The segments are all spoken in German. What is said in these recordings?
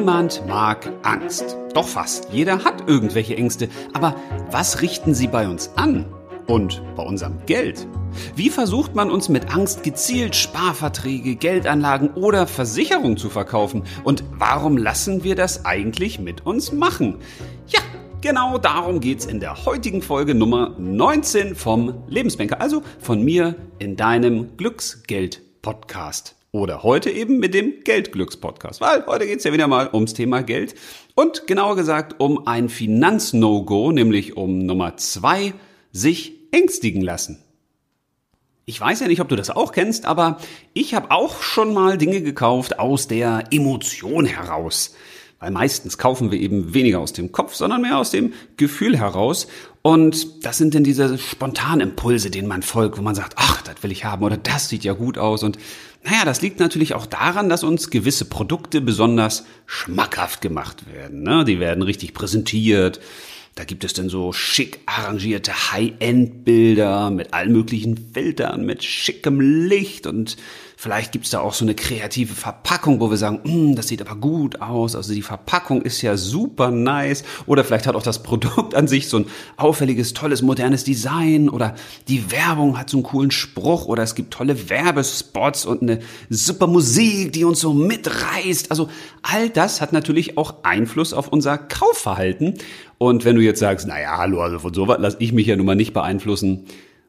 Niemand mag Angst. Doch fast jeder hat irgendwelche Ängste. Aber was richten sie bei uns an? Und bei unserem Geld? Wie versucht man uns mit Angst gezielt Sparverträge, Geldanlagen oder Versicherungen zu verkaufen? Und warum lassen wir das eigentlich mit uns machen? Ja, genau darum geht's in der heutigen Folge Nummer 19 vom Lebensbanker, also von mir in deinem Glücksgeld-Podcast. Oder heute eben mit dem Geldglücks-Podcast, weil heute geht's ja wieder mal ums Thema Geld und genauer gesagt um ein Finanz-No-Go, nämlich um Nummer zwei, sich ängstigen lassen. Ich weiß ja nicht, ob du das auch kennst, aber ich habe auch schon mal Dinge gekauft aus der Emotion heraus. Weil meistens kaufen wir eben weniger aus dem Kopf, sondern mehr aus dem Gefühl heraus. Und das sind dann diese spontanen Impulse, denen man folgt, wo man sagt, ach, das will ich haben oder das sieht ja gut aus. Und naja, das liegt natürlich auch daran, dass uns gewisse Produkte besonders schmackhaft gemacht werden. Ne? Die werden richtig präsentiert. Da gibt es dann so schick arrangierte High-End-Bilder mit allen möglichen Filtern, mit schickem Licht und vielleicht gibt's da auch so eine kreative Verpackung, wo wir sagen, mm, das sieht aber gut aus. Also die Verpackung ist ja super nice. Oder vielleicht hat auch das Produkt an sich so ein auffälliges, tolles, modernes Design oder die Werbung hat so einen coolen Spruch oder es gibt tolle Werbespots und eine super Musik, die uns so mitreißt. Also all das hat natürlich auch Einfluss auf unser Kaufverhalten. Und wenn du jetzt sagst, naja, hallo, also von sowas lasse ich mich ja nun mal nicht beeinflussen.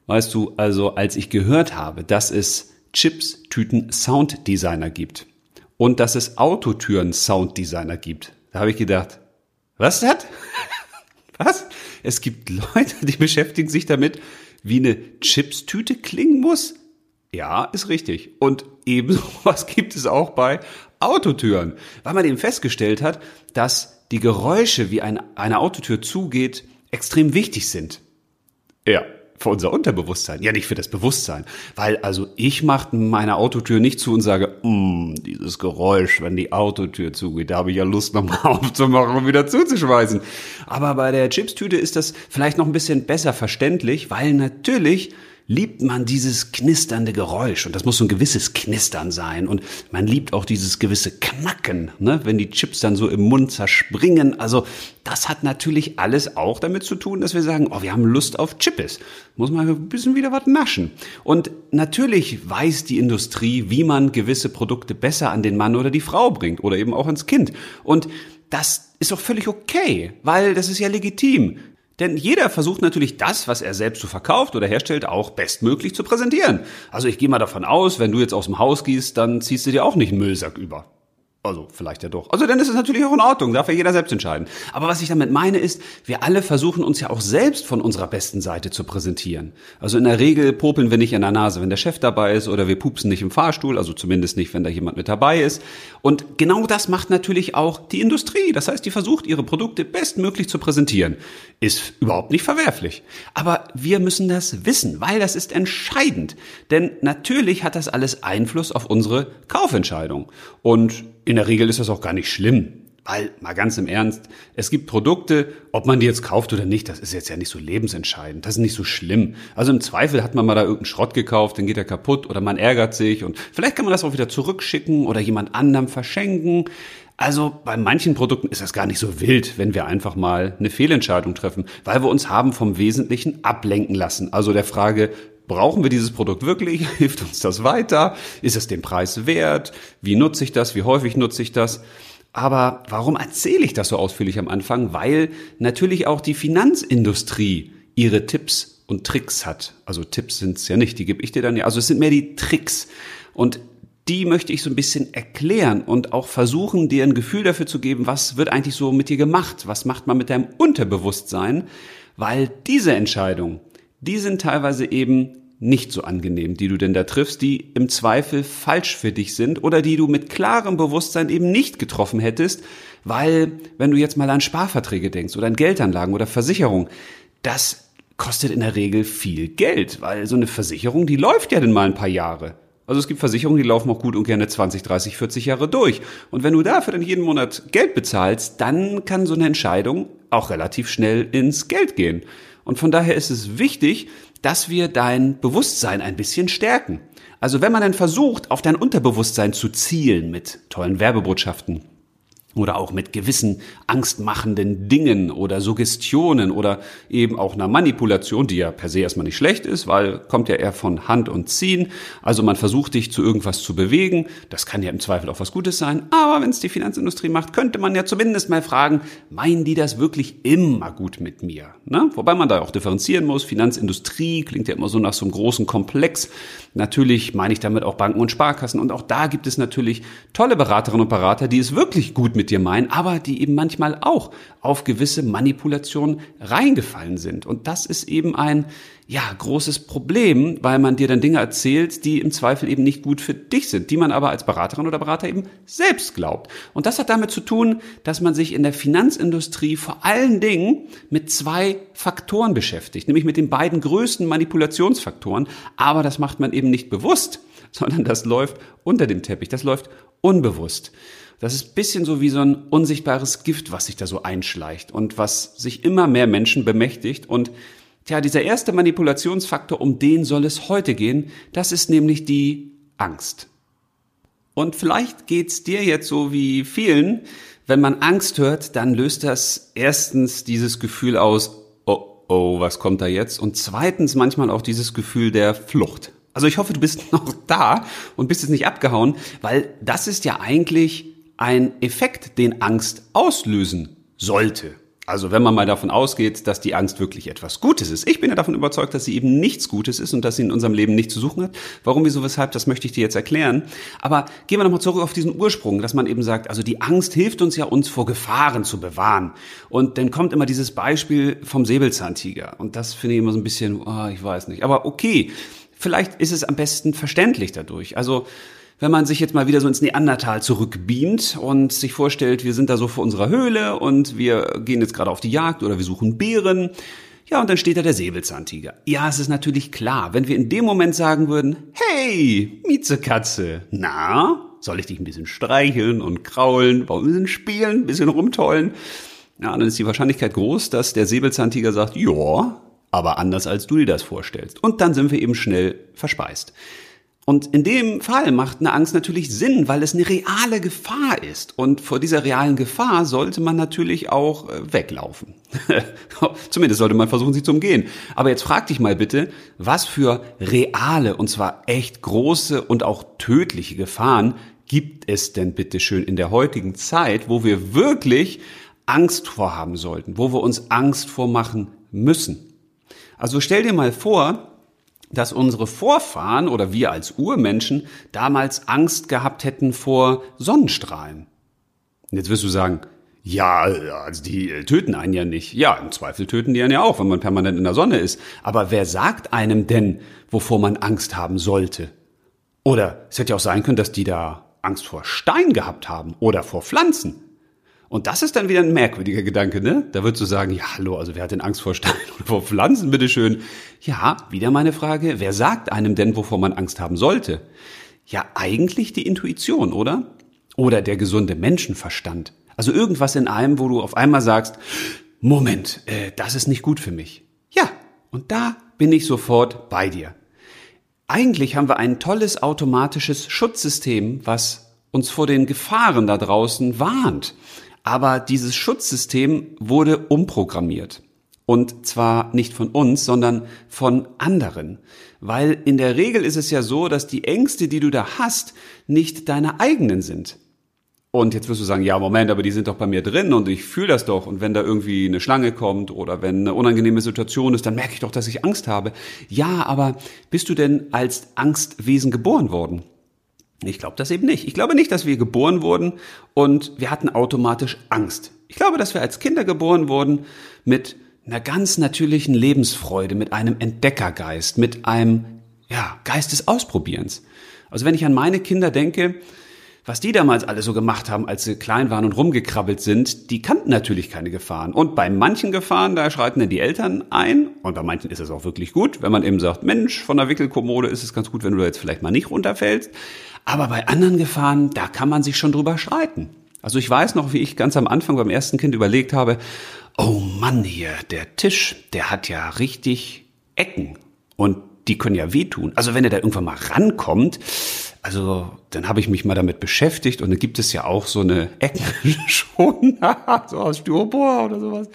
Weißt du, also als ich gehört habe, dass es Chips-Tüten Sounddesigner gibt und dass es Autotüren Sounddesigner gibt, da habe ich gedacht, was das? was? Es gibt Leute, die beschäftigen sich damit, wie eine Chips-Tüte klingen muss? Ja, ist richtig. Und ebenso was gibt es auch bei Autotüren, weil man eben festgestellt hat, dass die Geräusche, wie ein, eine Autotür zugeht, extrem wichtig sind. Ja, für unser Unterbewusstsein, ja nicht für das Bewusstsein. Weil also ich mache meine Autotür nicht zu und sage, mm, dieses Geräusch, wenn die Autotür zugeht, da habe ich ja Lust nochmal aufzumachen und wieder zuzuschweißen. Aber bei der Chipstüte ist das vielleicht noch ein bisschen besser verständlich, weil natürlich liebt man dieses knisternde Geräusch und das muss so ein gewisses Knistern sein und man liebt auch dieses gewisse Knacken, ne, wenn die Chips dann so im Mund zerspringen. Also das hat natürlich alles auch damit zu tun, dass wir sagen, oh, wir haben Lust auf Chippes. Muss man ein bisschen wieder was naschen. Und natürlich weiß die Industrie, wie man gewisse Produkte besser an den Mann oder die Frau bringt oder eben auch ans Kind. Und das ist auch völlig okay, weil das ist ja legitim. Denn jeder versucht natürlich das, was er selbst so verkauft oder herstellt, auch bestmöglich zu präsentieren. Also ich gehe mal davon aus, wenn du jetzt aus dem Haus gehst, dann ziehst du dir auch nicht einen Müllsack über. Also vielleicht ja doch. Also dann ist es natürlich auch in Ordnung, darf ja jeder selbst entscheiden. Aber was ich damit meine ist, wir alle versuchen uns ja auch selbst von unserer besten Seite zu präsentieren. Also in der Regel popeln wir nicht in der Nase, wenn der Chef dabei ist oder wir pupsen nicht im Fahrstuhl, also zumindest nicht, wenn da jemand mit dabei ist. Und genau das macht natürlich auch die Industrie. Das heißt, die versucht ihre Produkte bestmöglich zu präsentieren. Ist überhaupt nicht verwerflich. Aber wir müssen das wissen, weil das ist entscheidend. Denn natürlich hat das alles Einfluss auf unsere Kaufentscheidung. Und in der Regel ist das auch gar nicht schlimm. Weil, mal ganz im Ernst, es gibt Produkte, ob man die jetzt kauft oder nicht, das ist jetzt ja nicht so lebensentscheidend. Das ist nicht so schlimm. Also im Zweifel hat man mal da irgendeinen Schrott gekauft, dann geht er kaputt oder man ärgert sich und vielleicht kann man das auch wieder zurückschicken oder jemand anderem verschenken. Also bei manchen Produkten ist das gar nicht so wild, wenn wir einfach mal eine Fehlentscheidung treffen, weil wir uns haben vom Wesentlichen ablenken lassen. Also der Frage, Brauchen wir dieses Produkt wirklich? Hilft uns das weiter? Ist es den Preis wert? Wie nutze ich das? Wie häufig nutze ich das? Aber warum erzähle ich das so ausführlich am Anfang? Weil natürlich auch die Finanzindustrie ihre Tipps und Tricks hat. Also Tipps sind es ja nicht, die gebe ich dir dann ja. Also es sind mehr die Tricks. Und die möchte ich so ein bisschen erklären und auch versuchen, dir ein Gefühl dafür zu geben, was wird eigentlich so mit dir gemacht? Was macht man mit deinem Unterbewusstsein? Weil diese Entscheidung, die sind teilweise eben nicht so angenehm, die du denn da triffst, die im Zweifel falsch für dich sind oder die du mit klarem Bewusstsein eben nicht getroffen hättest, weil wenn du jetzt mal an Sparverträge denkst oder an Geldanlagen oder Versicherung, das kostet in der Regel viel Geld, weil so eine Versicherung, die läuft ja dann mal ein paar Jahre. Also es gibt Versicherungen, die laufen auch gut und gerne 20, 30, 40 Jahre durch. Und wenn du dafür dann jeden Monat Geld bezahlst, dann kann so eine Entscheidung auch relativ schnell ins Geld gehen. Und von daher ist es wichtig, dass wir dein Bewusstsein ein bisschen stärken. Also wenn man dann versucht, auf dein Unterbewusstsein zu zielen mit tollen Werbebotschaften, oder auch mit gewissen angstmachenden Dingen oder Suggestionen oder eben auch einer Manipulation, die ja per se erstmal nicht schlecht ist, weil kommt ja eher von Hand und Ziehen. Also man versucht dich zu irgendwas zu bewegen. Das kann ja im Zweifel auch was Gutes sein. Aber wenn es die Finanzindustrie macht, könnte man ja zumindest mal fragen, meinen die das wirklich immer gut mit mir? Ne? Wobei man da auch differenzieren muss. Finanzindustrie klingt ja immer so nach so einem großen Komplex. Natürlich meine ich damit auch Banken und Sparkassen. Und auch da gibt es natürlich tolle Beraterinnen und Berater, die es wirklich gut mit dir meinen, aber die eben manchmal auch auf gewisse Manipulationen reingefallen sind. Und das ist eben ein, ja, großes Problem, weil man dir dann Dinge erzählt, die im Zweifel eben nicht gut für dich sind, die man aber als Beraterin oder Berater eben selbst glaubt. Und das hat damit zu tun, dass man sich in der Finanzindustrie vor allen Dingen mit zwei Faktoren beschäftigt, nämlich mit den beiden größten Manipulationsfaktoren. Aber das macht man eben nicht bewusst, sondern das läuft unter dem Teppich, das läuft unbewusst. Das ist bisschen so wie so ein unsichtbares Gift, was sich da so einschleicht und was sich immer mehr Menschen bemächtigt. Und tja, dieser erste Manipulationsfaktor, um den soll es heute gehen, das ist nämlich die Angst. Und vielleicht geht's dir jetzt so wie vielen, wenn man Angst hört, dann löst das erstens dieses Gefühl aus, oh, oh, was kommt da jetzt? Und zweitens manchmal auch dieses Gefühl der Flucht. Also ich hoffe, du bist noch da und bist jetzt nicht abgehauen, weil das ist ja eigentlich ein Effekt, den Angst auslösen sollte. Also wenn man mal davon ausgeht, dass die Angst wirklich etwas Gutes ist. Ich bin ja davon überzeugt, dass sie eben nichts Gutes ist und dass sie in unserem Leben nichts zu suchen hat. Warum, wieso, weshalb, das möchte ich dir jetzt erklären. Aber gehen wir nochmal zurück auf diesen Ursprung, dass man eben sagt, also die Angst hilft uns ja, uns vor Gefahren zu bewahren. Und dann kommt immer dieses Beispiel vom Säbelzahntiger. Und das finde ich immer so ein bisschen, oh, ich weiß nicht. Aber okay, vielleicht ist es am besten verständlich dadurch. Also wenn man sich jetzt mal wieder so ins Neandertal zurückbeamt und sich vorstellt, wir sind da so vor unserer Höhle und wir gehen jetzt gerade auf die Jagd oder wir suchen Bären. Ja, und dann steht da der Säbelzahntiger. Ja, es ist natürlich klar, wenn wir in dem Moment sagen würden, hey, Miezekatze, na, soll ich dich ein bisschen streicheln und kraulen, ein bisschen spielen, ein bisschen rumtollen? Ja, dann ist die Wahrscheinlichkeit groß, dass der Säbelzahntiger sagt, ja, aber anders als du dir das vorstellst. Und dann sind wir eben schnell verspeist. Und in dem Fall macht eine Angst natürlich Sinn, weil es eine reale Gefahr ist. Und vor dieser realen Gefahr sollte man natürlich auch äh, weglaufen. Zumindest sollte man versuchen, sie zu umgehen. Aber jetzt frag dich mal bitte, was für reale, und zwar echt große und auch tödliche Gefahren gibt es denn bitte schön in der heutigen Zeit, wo wir wirklich Angst vorhaben sollten, wo wir uns Angst vormachen müssen? Also stell dir mal vor, dass unsere Vorfahren oder wir als Urmenschen damals Angst gehabt hätten vor Sonnenstrahlen. Jetzt wirst du sagen, ja, also die töten einen ja nicht. Ja, im Zweifel töten die einen ja auch, wenn man permanent in der Sonne ist. Aber wer sagt einem denn, wovor man Angst haben sollte? Oder es hätte ja auch sein können, dass die da Angst vor Stein gehabt haben oder vor Pflanzen. Und das ist dann wieder ein merkwürdiger Gedanke, ne? Da würdest du sagen, ja, hallo, also wer hat denn Angst vor Steinen oder vor Pflanzen, bitteschön? Ja, wieder meine Frage, wer sagt einem denn, wovor man Angst haben sollte? Ja, eigentlich die Intuition, oder? Oder der gesunde Menschenverstand. Also irgendwas in einem, wo du auf einmal sagst, Moment, äh, das ist nicht gut für mich. Ja, und da bin ich sofort bei dir. Eigentlich haben wir ein tolles automatisches Schutzsystem, was uns vor den Gefahren da draußen warnt. Aber dieses Schutzsystem wurde umprogrammiert. Und zwar nicht von uns, sondern von anderen. Weil in der Regel ist es ja so, dass die Ängste, die du da hast, nicht deine eigenen sind. Und jetzt wirst du sagen, ja, Moment, aber die sind doch bei mir drin und ich fühle das doch. Und wenn da irgendwie eine Schlange kommt oder wenn eine unangenehme Situation ist, dann merke ich doch, dass ich Angst habe. Ja, aber bist du denn als Angstwesen geboren worden? Ich glaube das eben nicht. Ich glaube nicht, dass wir geboren wurden und wir hatten automatisch Angst. Ich glaube, dass wir als Kinder geboren wurden mit einer ganz natürlichen Lebensfreude, mit einem Entdeckergeist, mit einem ja, Geist des Ausprobierens. Also wenn ich an meine Kinder denke, was die damals alle so gemacht haben, als sie klein waren und rumgekrabbelt sind, die kannten natürlich keine Gefahren. Und bei manchen Gefahren, da schreiten dann die Eltern ein. Und bei manchen ist es auch wirklich gut, wenn man eben sagt, Mensch, von der Wickelkommode ist es ganz gut, wenn du da jetzt vielleicht mal nicht runterfällst. Aber bei anderen Gefahren, da kann man sich schon drüber streiten. Also ich weiß noch, wie ich ganz am Anfang beim ersten Kind überlegt habe, oh Mann hier, der Tisch, der hat ja richtig Ecken und die können ja wehtun. Also wenn er da irgendwann mal rankommt, Also dann habe ich mich mal damit beschäftigt und dann gibt es ja auch so eine Ecken schon, so aus Styropor oder sowas.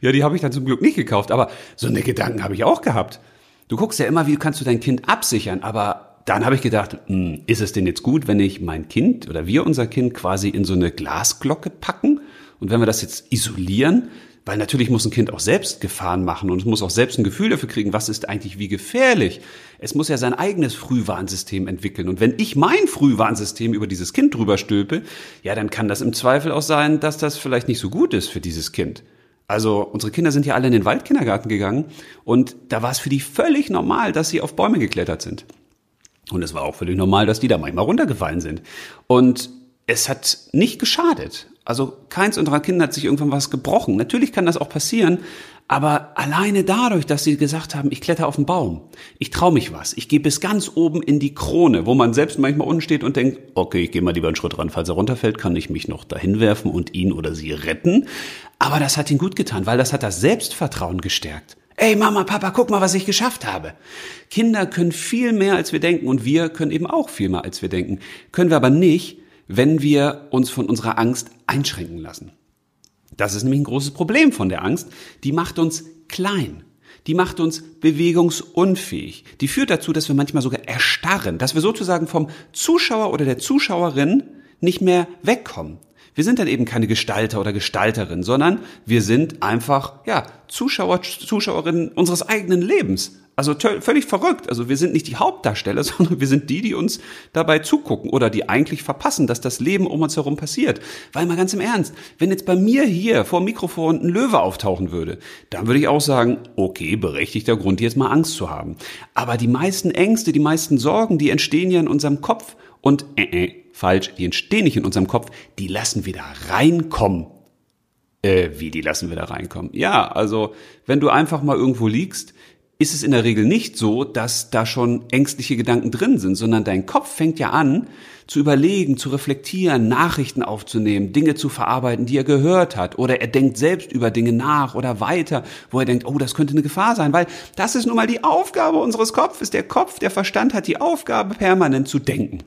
Ja, die habe ich dann zum Glück nicht gekauft, aber so eine Gedanken habe ich auch gehabt. Du guckst ja immer, wie kannst du dein Kind absichern, aber dann habe ich gedacht, hm, ist es denn jetzt gut, wenn ich mein Kind oder wir unser Kind quasi in so eine Glasglocke packen? Und wenn wir das jetzt isolieren, weil natürlich muss ein Kind auch selbst Gefahren machen und es muss auch selbst ein Gefühl dafür kriegen, was ist eigentlich wie gefährlich. Es muss ja sein eigenes Frühwarnsystem entwickeln. Und wenn ich mein Frühwarnsystem über dieses Kind drüber stülpe, ja, dann kann das im Zweifel auch sein, dass das vielleicht nicht so gut ist für dieses Kind. Also unsere Kinder sind ja alle in den Waldkindergarten gegangen und da war es für die völlig normal, dass sie auf Bäume geklettert sind. Und es war auch völlig normal, dass die da manchmal runtergefallen sind. Und es hat nicht geschadet. Also keins unserer Kinder hat sich irgendwann was gebrochen. Natürlich kann das auch passieren, aber alleine dadurch, dass sie gesagt haben, ich kletter auf den Baum, ich traue mich was, ich gehe bis ganz oben in die Krone, wo man selbst manchmal unten steht und denkt, okay, ich gehe mal lieber einen Schritt ran, falls er runterfällt, kann ich mich noch dahin werfen und ihn oder sie retten. Aber das hat ihn gut getan, weil das hat das Selbstvertrauen gestärkt. Ey Mama, Papa, guck mal, was ich geschafft habe. Kinder können viel mehr, als wir denken und wir können eben auch viel mehr, als wir denken. Können wir aber nicht, wenn wir uns von unserer Angst einschränken lassen. Das ist nämlich ein großes Problem von der Angst. Die macht uns klein. Die macht uns bewegungsunfähig. Die führt dazu, dass wir manchmal sogar erstarren, dass wir sozusagen vom Zuschauer oder der Zuschauerin nicht mehr wegkommen. Wir sind dann eben keine Gestalter oder Gestalterin, sondern wir sind einfach, ja, Zuschauer, Zuschauerinnen unseres eigenen Lebens. Also völlig verrückt. Also wir sind nicht die Hauptdarsteller, sondern wir sind die, die uns dabei zugucken oder die eigentlich verpassen, dass das Leben um uns herum passiert. Weil mal ganz im Ernst, wenn jetzt bei mir hier vor dem Mikrofon ein Löwe auftauchen würde, dann würde ich auch sagen, okay, berechtigter Grund, jetzt mal Angst zu haben. Aber die meisten Ängste, die meisten Sorgen, die entstehen ja in unserem Kopf und äh, äh, falsch, die entstehen nicht in unserem Kopf, die lassen wir da reinkommen. Äh, wie die lassen wir da reinkommen? Ja, also wenn du einfach mal irgendwo liegst, ist es in der Regel nicht so, dass da schon ängstliche Gedanken drin sind, sondern dein Kopf fängt ja an zu überlegen, zu reflektieren, Nachrichten aufzunehmen, Dinge zu verarbeiten, die er gehört hat, oder er denkt selbst über Dinge nach oder weiter, wo er denkt, oh, das könnte eine Gefahr sein, weil das ist nun mal die Aufgabe unseres Kopfes. Der Kopf, der Verstand hat die Aufgabe, permanent zu denken.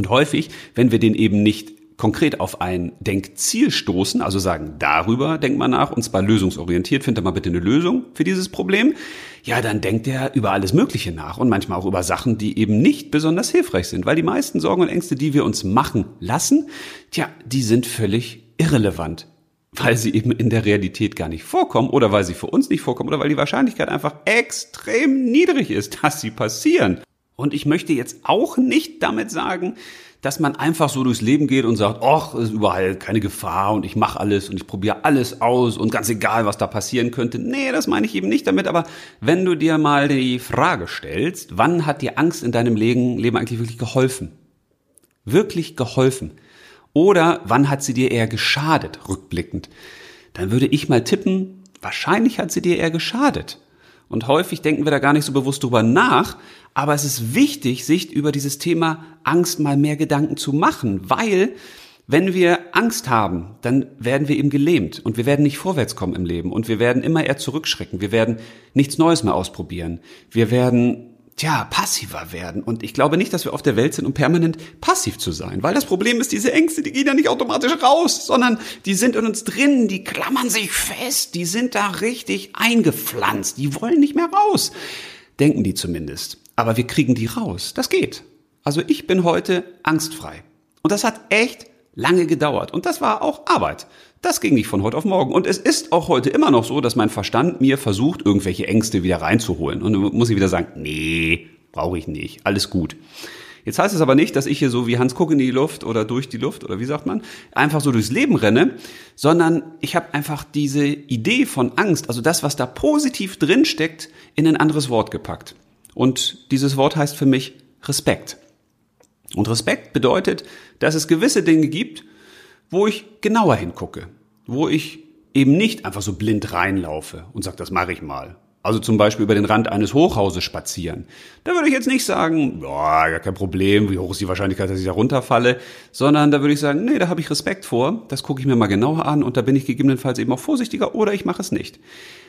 Und häufig, wenn wir den eben nicht konkret auf ein Denkziel stoßen, also sagen, darüber denkt man nach, und zwar lösungsorientiert, findet mal bitte eine Lösung für dieses Problem, ja, dann denkt er über alles Mögliche nach und manchmal auch über Sachen, die eben nicht besonders hilfreich sind, weil die meisten Sorgen und Ängste, die wir uns machen lassen, tja, die sind völlig irrelevant weil sie eben in der Realität gar nicht vorkommen oder weil sie für uns nicht vorkommen oder weil die Wahrscheinlichkeit einfach extrem niedrig ist, dass sie passieren. Und ich möchte jetzt auch nicht damit sagen, dass man einfach so durchs Leben geht und sagt, ach, ist überall keine Gefahr und ich mache alles und ich probiere alles aus und ganz egal, was da passieren könnte. Nee, das meine ich eben nicht damit, aber wenn du dir mal die Frage stellst, wann hat dir Angst in deinem Leben, eigentlich wirklich geholfen? Wirklich geholfen? Oder wann hat sie dir eher geschadet, rückblickend? Dann würde ich mal tippen, wahrscheinlich hat sie dir eher geschadet. Und häufig denken wir da gar nicht so bewusst drüber nach, aber es ist wichtig, sich über dieses Thema Angst mal mehr Gedanken zu machen, weil wenn wir Angst haben, dann werden wir eben gelähmt und wir werden nicht vorwärts kommen im Leben und wir werden immer eher zurückschrecken. Wir werden nichts Neues mehr ausprobieren. Wir werden tja, passiver werden. Und ich glaube nicht, dass wir auf der Welt sind, um permanent passiv zu sein. Weil das Problem ist, diese Ängste, die gehen ja nicht automatisch raus, sondern die sind in uns drin, die klammern sich fest, die sind da richtig eingepflanzt, die wollen nicht mehr raus. Denken die zumindest. Aber wir kriegen die raus. Das geht. Also ich bin heute angstfrei. Und das hat echt lange gedauert. Und das war auch Arbeit. Das ging nicht von heute auf morgen. Und es ist auch heute immer noch so, dass mein Verstand mir versucht, irgendwelche Ängste wieder reinzuholen. Und dann muss ich wieder sagen, nee, brauche ich nicht. Alles gut. Jetzt heißt es aber nicht, dass ich hier so wie Hans Kuck in die Luft oder durch die Luft oder wie sagt man, einfach so durchs Leben renne, sondern ich habe einfach diese Idee von Angst, also das, was da positiv drin steckt, in ein anderes Wort gepackt. Und dieses Wort heißt für mich Respekt. Und Respekt bedeutet, dass es gewisse Dinge gibt, wo ich genauer hingucke, wo ich eben nicht einfach so blind reinlaufe und sage, das mache ich mal. Also zum Beispiel über den Rand eines Hochhauses spazieren. Da würde ich jetzt nicht sagen, ja, gar kein Problem, wie hoch ist die Wahrscheinlichkeit, dass ich da runterfalle, sondern da würde ich sagen, nee, da habe ich Respekt vor, das gucke ich mir mal genauer an und da bin ich gegebenenfalls eben auch vorsichtiger oder ich mache es nicht.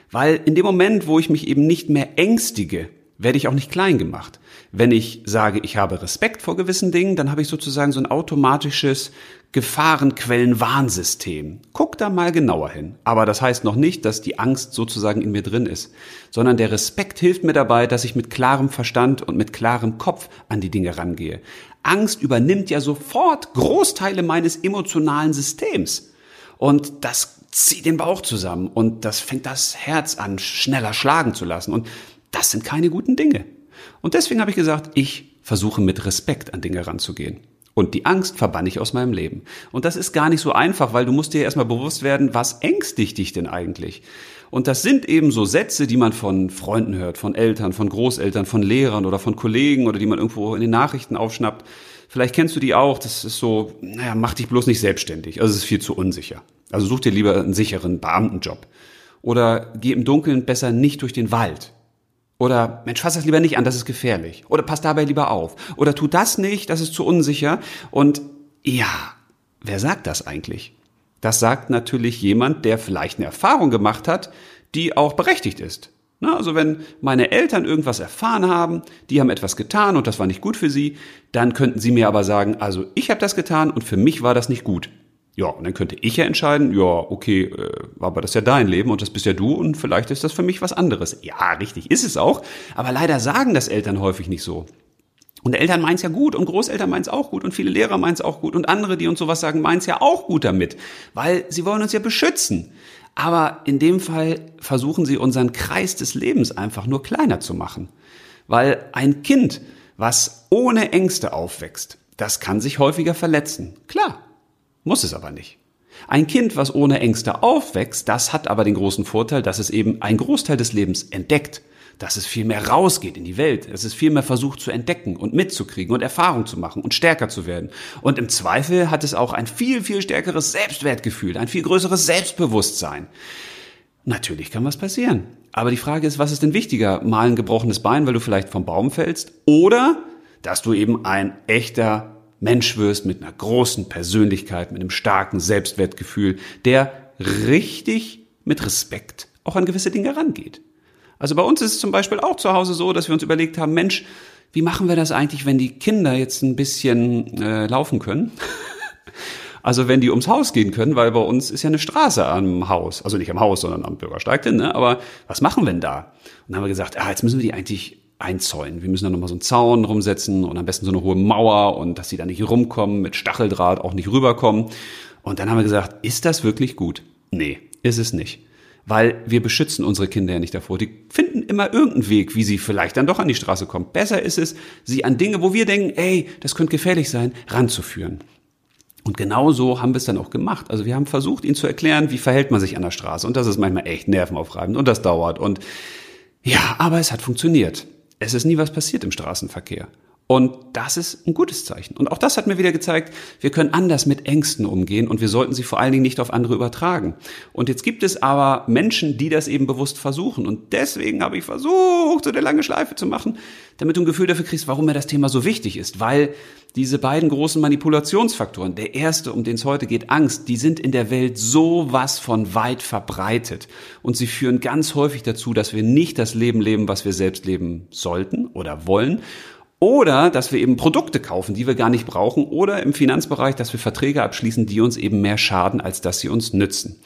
Weil in dem Moment, wo ich mich eben nicht mehr ängstige, werde ich auch nicht klein gemacht. Wenn ich sage, ich habe Respekt vor gewissen Dingen, dann habe ich sozusagen so ein automatisches Gefahrenquellen-Warnsystem. Guck da mal genauer hin. Aber das heißt noch nicht, dass die Angst sozusagen in mir drin ist, sondern der Respekt hilft mir dabei, dass ich mit klarem Verstand und mit klarem Kopf an die Dinge rangehe. Angst übernimmt ja sofort Großteile meines emotionalen Systems. Und das zieht den Bauch zusammen und das fängt das Herz an, schneller schlagen zu lassen. Und das sind keine guten Dinge. Und deswegen habe ich gesagt, ich versuche mit Respekt an Dinge ranzugehen. Und die Angst verbann ich aus meinem Leben. Und das ist gar nicht so einfach, weil du musst dir erstmal bewusst werden, was ängstigt dich denn eigentlich? Und das sind eben so Sätze, die man von Freunden hört, von Eltern, von Großeltern, von Lehrern oder von Kollegen oder die man irgendwo in den Nachrichten aufschnappt. Vielleicht kennst du die auch. Das ist so, naja, mach dich bloß nicht selbstständig. Also es ist viel zu unsicher. Also such dir lieber einen sicheren Beamtenjob. Oder geh im Dunkeln besser nicht durch den Wald. Oder Mensch, fass das lieber nicht an, das ist gefährlich. Oder pass dabei lieber auf. Oder tu das nicht, das ist zu unsicher. Und ja, wer sagt das eigentlich? Das sagt natürlich jemand, der vielleicht eine Erfahrung gemacht hat, die auch berechtigt ist. Na, also wenn meine Eltern irgendwas erfahren haben, die haben etwas getan und das war nicht gut für sie, dann könnten sie mir aber sagen, also ich habe das getan und für mich war das nicht gut. Ja, und dann könnte ich ja entscheiden, ja, okay, äh, aber das ist ja dein Leben und das bist ja du und vielleicht ist das für mich was anderes. Ja, richtig, ist es auch, aber leider sagen das Eltern häufig nicht so. Und Eltern meinen es ja gut und Großeltern meinen es auch gut und viele Lehrer meinen es auch gut und andere, die uns sowas sagen, meinen es ja auch gut damit, weil sie wollen uns ja beschützen. Aber in dem Fall versuchen sie unseren Kreis des Lebens einfach nur kleiner zu machen. Weil ein Kind, was ohne Ängste aufwächst, das kann sich häufiger verletzen. Klar, muss es aber nicht. Ein Kind, was ohne Ängste aufwächst, das hat aber den großen Vorteil, dass es eben einen Großteil des Lebens entdeckt, dass es viel mehr rausgeht in die Welt, dass es viel mehr versucht zu entdecken und mitzukriegen und Erfahrung zu machen und stärker zu werden. Und im Zweifel hat es auch ein viel, viel stärkeres Selbstwertgefühl, ein viel größeres Selbstbewusstsein. Natürlich kann was passieren. Aber die Frage ist, was ist denn wichtiger? Mal ein gebrochenes Bein, weil du vielleicht vom Baum fällst? Oder, dass du eben ein echter Mensch wirst mit einer großen Persönlichkeit, mit einem starken Selbstwertgefühl, der richtig mit Respekt auch an gewisse Dinge rangeht. Also bei uns ist es zum Beispiel auch zu Hause so, dass wir uns überlegt haben, Mensch, wie machen wir das eigentlich, wenn die Kinder jetzt ein bisschen äh, laufen können? Also wenn die ums Haus gehen können, weil bei uns ist ja eine Straße am Haus, also nicht am Haus, sondern am Bürgersteig ne? aber was machen wir denn da? Und dann haben wir gesagt, ah, jetzt müssen wir die eigentlich einzäunen. Wir müssen da nochmal so einen Zaun rumsetzen und am besten so eine hohe Mauer und dass sie da nicht rumkommen, mit Stacheldraht auch nicht rüberkommen. Und dann haben wir gesagt, ist das wirklich gut? Nee, ist es nicht. Weil wir beschützen unsere Kinder ja nicht davor. Die finden immer irgendeinen Weg, wie sie vielleicht dann doch an die Straße kommen. Besser ist es, sie an Dinge, wo wir denken, ey, das könnte gefährlich sein, ranzuführen. Und genau so haben wir es dann auch gemacht. Also wir haben versucht, ihnen zu erklären, wie verhält man sich an der Straße. Und das ist manchmal echt nervenaufreibend und das dauert. Und ja, aber es hat funktioniert es ist nie was passiert im Straßenverkehr. Und das ist ein gutes Zeichen. Und auch das hat mir wieder gezeigt, wir können anders mit Ängsten umgehen und wir sollten sie vor allen Dingen nicht auf andere übertragen. Und jetzt gibt es aber Menschen, die das eben bewusst versuchen. Und deswegen habe ich versucht, so eine lange Schleife zu machen, damit du ein Gefühl dafür kriegst, warum mir das Thema so wichtig ist. Weil diese beiden großen Manipulationsfaktoren, der erste, um den es heute geht, Angst, die sind in der Welt so was von weit verbreitet. Und sie führen ganz häufig dazu, dass wir nicht das Leben leben, was wir selbst leben sollten oder wollen oder dass wir eben Produkte kaufen, die wir gar nicht brauchen. Oder im Finanzbereich, dass wir Verträge abschließen, die uns eben mehr schaden, als dass sie uns nützen.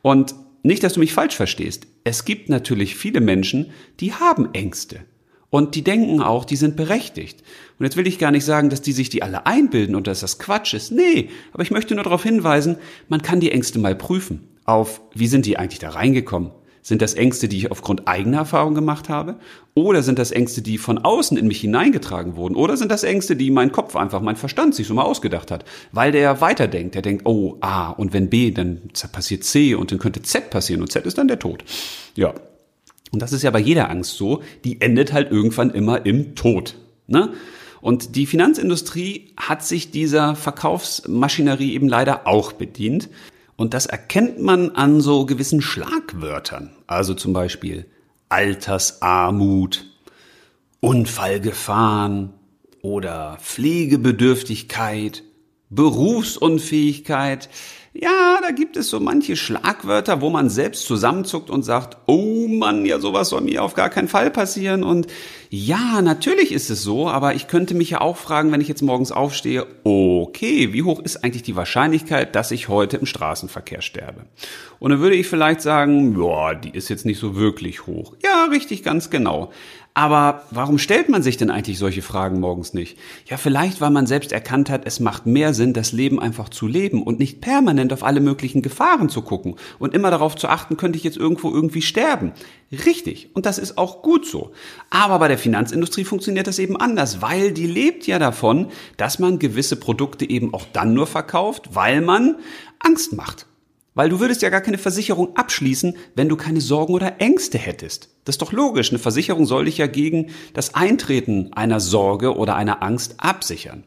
Und nicht, dass du mich falsch verstehst. Es gibt natürlich viele Menschen, die haben Ängste. Und die denken auch, die sind berechtigt. Und jetzt will ich gar nicht sagen, dass die sich die alle einbilden und dass das Quatsch ist. Nee, aber ich möchte nur darauf hinweisen, man kann die Ängste mal prüfen. Auf, wie sind die eigentlich da reingekommen? Sind das Ängste, die ich aufgrund eigener Erfahrung gemacht habe? Oder sind das Ängste, die von außen in mich hineingetragen wurden? Oder sind das Ängste, die mein Kopf einfach, mein Verstand sich so mal ausgedacht hat? Weil der weiterdenkt. Der denkt, oh, A und wenn B, dann passiert C und dann könnte Z passieren und Z ist dann der Tod. Ja. Und das ist ja bei jeder Angst so. Die endet halt irgendwann immer im Tod. Ne? Und die Finanzindustrie hat sich dieser Verkaufsmaschinerie eben leider auch bedient. Und das erkennt man an so gewissen Schlagwörtern. Also zum Beispiel Altersarmut, Unfallgefahren oder Pflegebedürftigkeit, Berufsunfähigkeit, ja, da gibt es so manche Schlagwörter, wo man selbst zusammenzuckt und sagt, oh Mann, ja, sowas soll mir auf gar keinen Fall passieren. Und ja, natürlich ist es so, aber ich könnte mich ja auch fragen, wenn ich jetzt morgens aufstehe, okay, wie hoch ist eigentlich die Wahrscheinlichkeit, dass ich heute im Straßenverkehr sterbe? Und dann würde ich vielleicht sagen, ja, die ist jetzt nicht so wirklich hoch. Ja, richtig, ganz genau. Aber warum stellt man sich denn eigentlich solche Fragen morgens nicht? Ja, vielleicht, weil man selbst erkannt hat, es macht mehr Sinn, das Leben einfach zu leben und nicht permanent auf alle möglichen Gefahren zu gucken und immer darauf zu achten, könnte ich jetzt irgendwo irgendwie sterben. Richtig. Und das ist auch gut so. Aber bei der Finanzindustrie funktioniert das eben anders, weil die lebt ja davon, dass man gewisse Produkte eben auch dann nur verkauft, weil man Angst macht. Weil du würdest ja gar keine Versicherung abschließen, wenn du keine Sorgen oder Ängste hättest. Das ist doch logisch. Eine Versicherung soll dich ja gegen das Eintreten einer Sorge oder einer Angst absichern.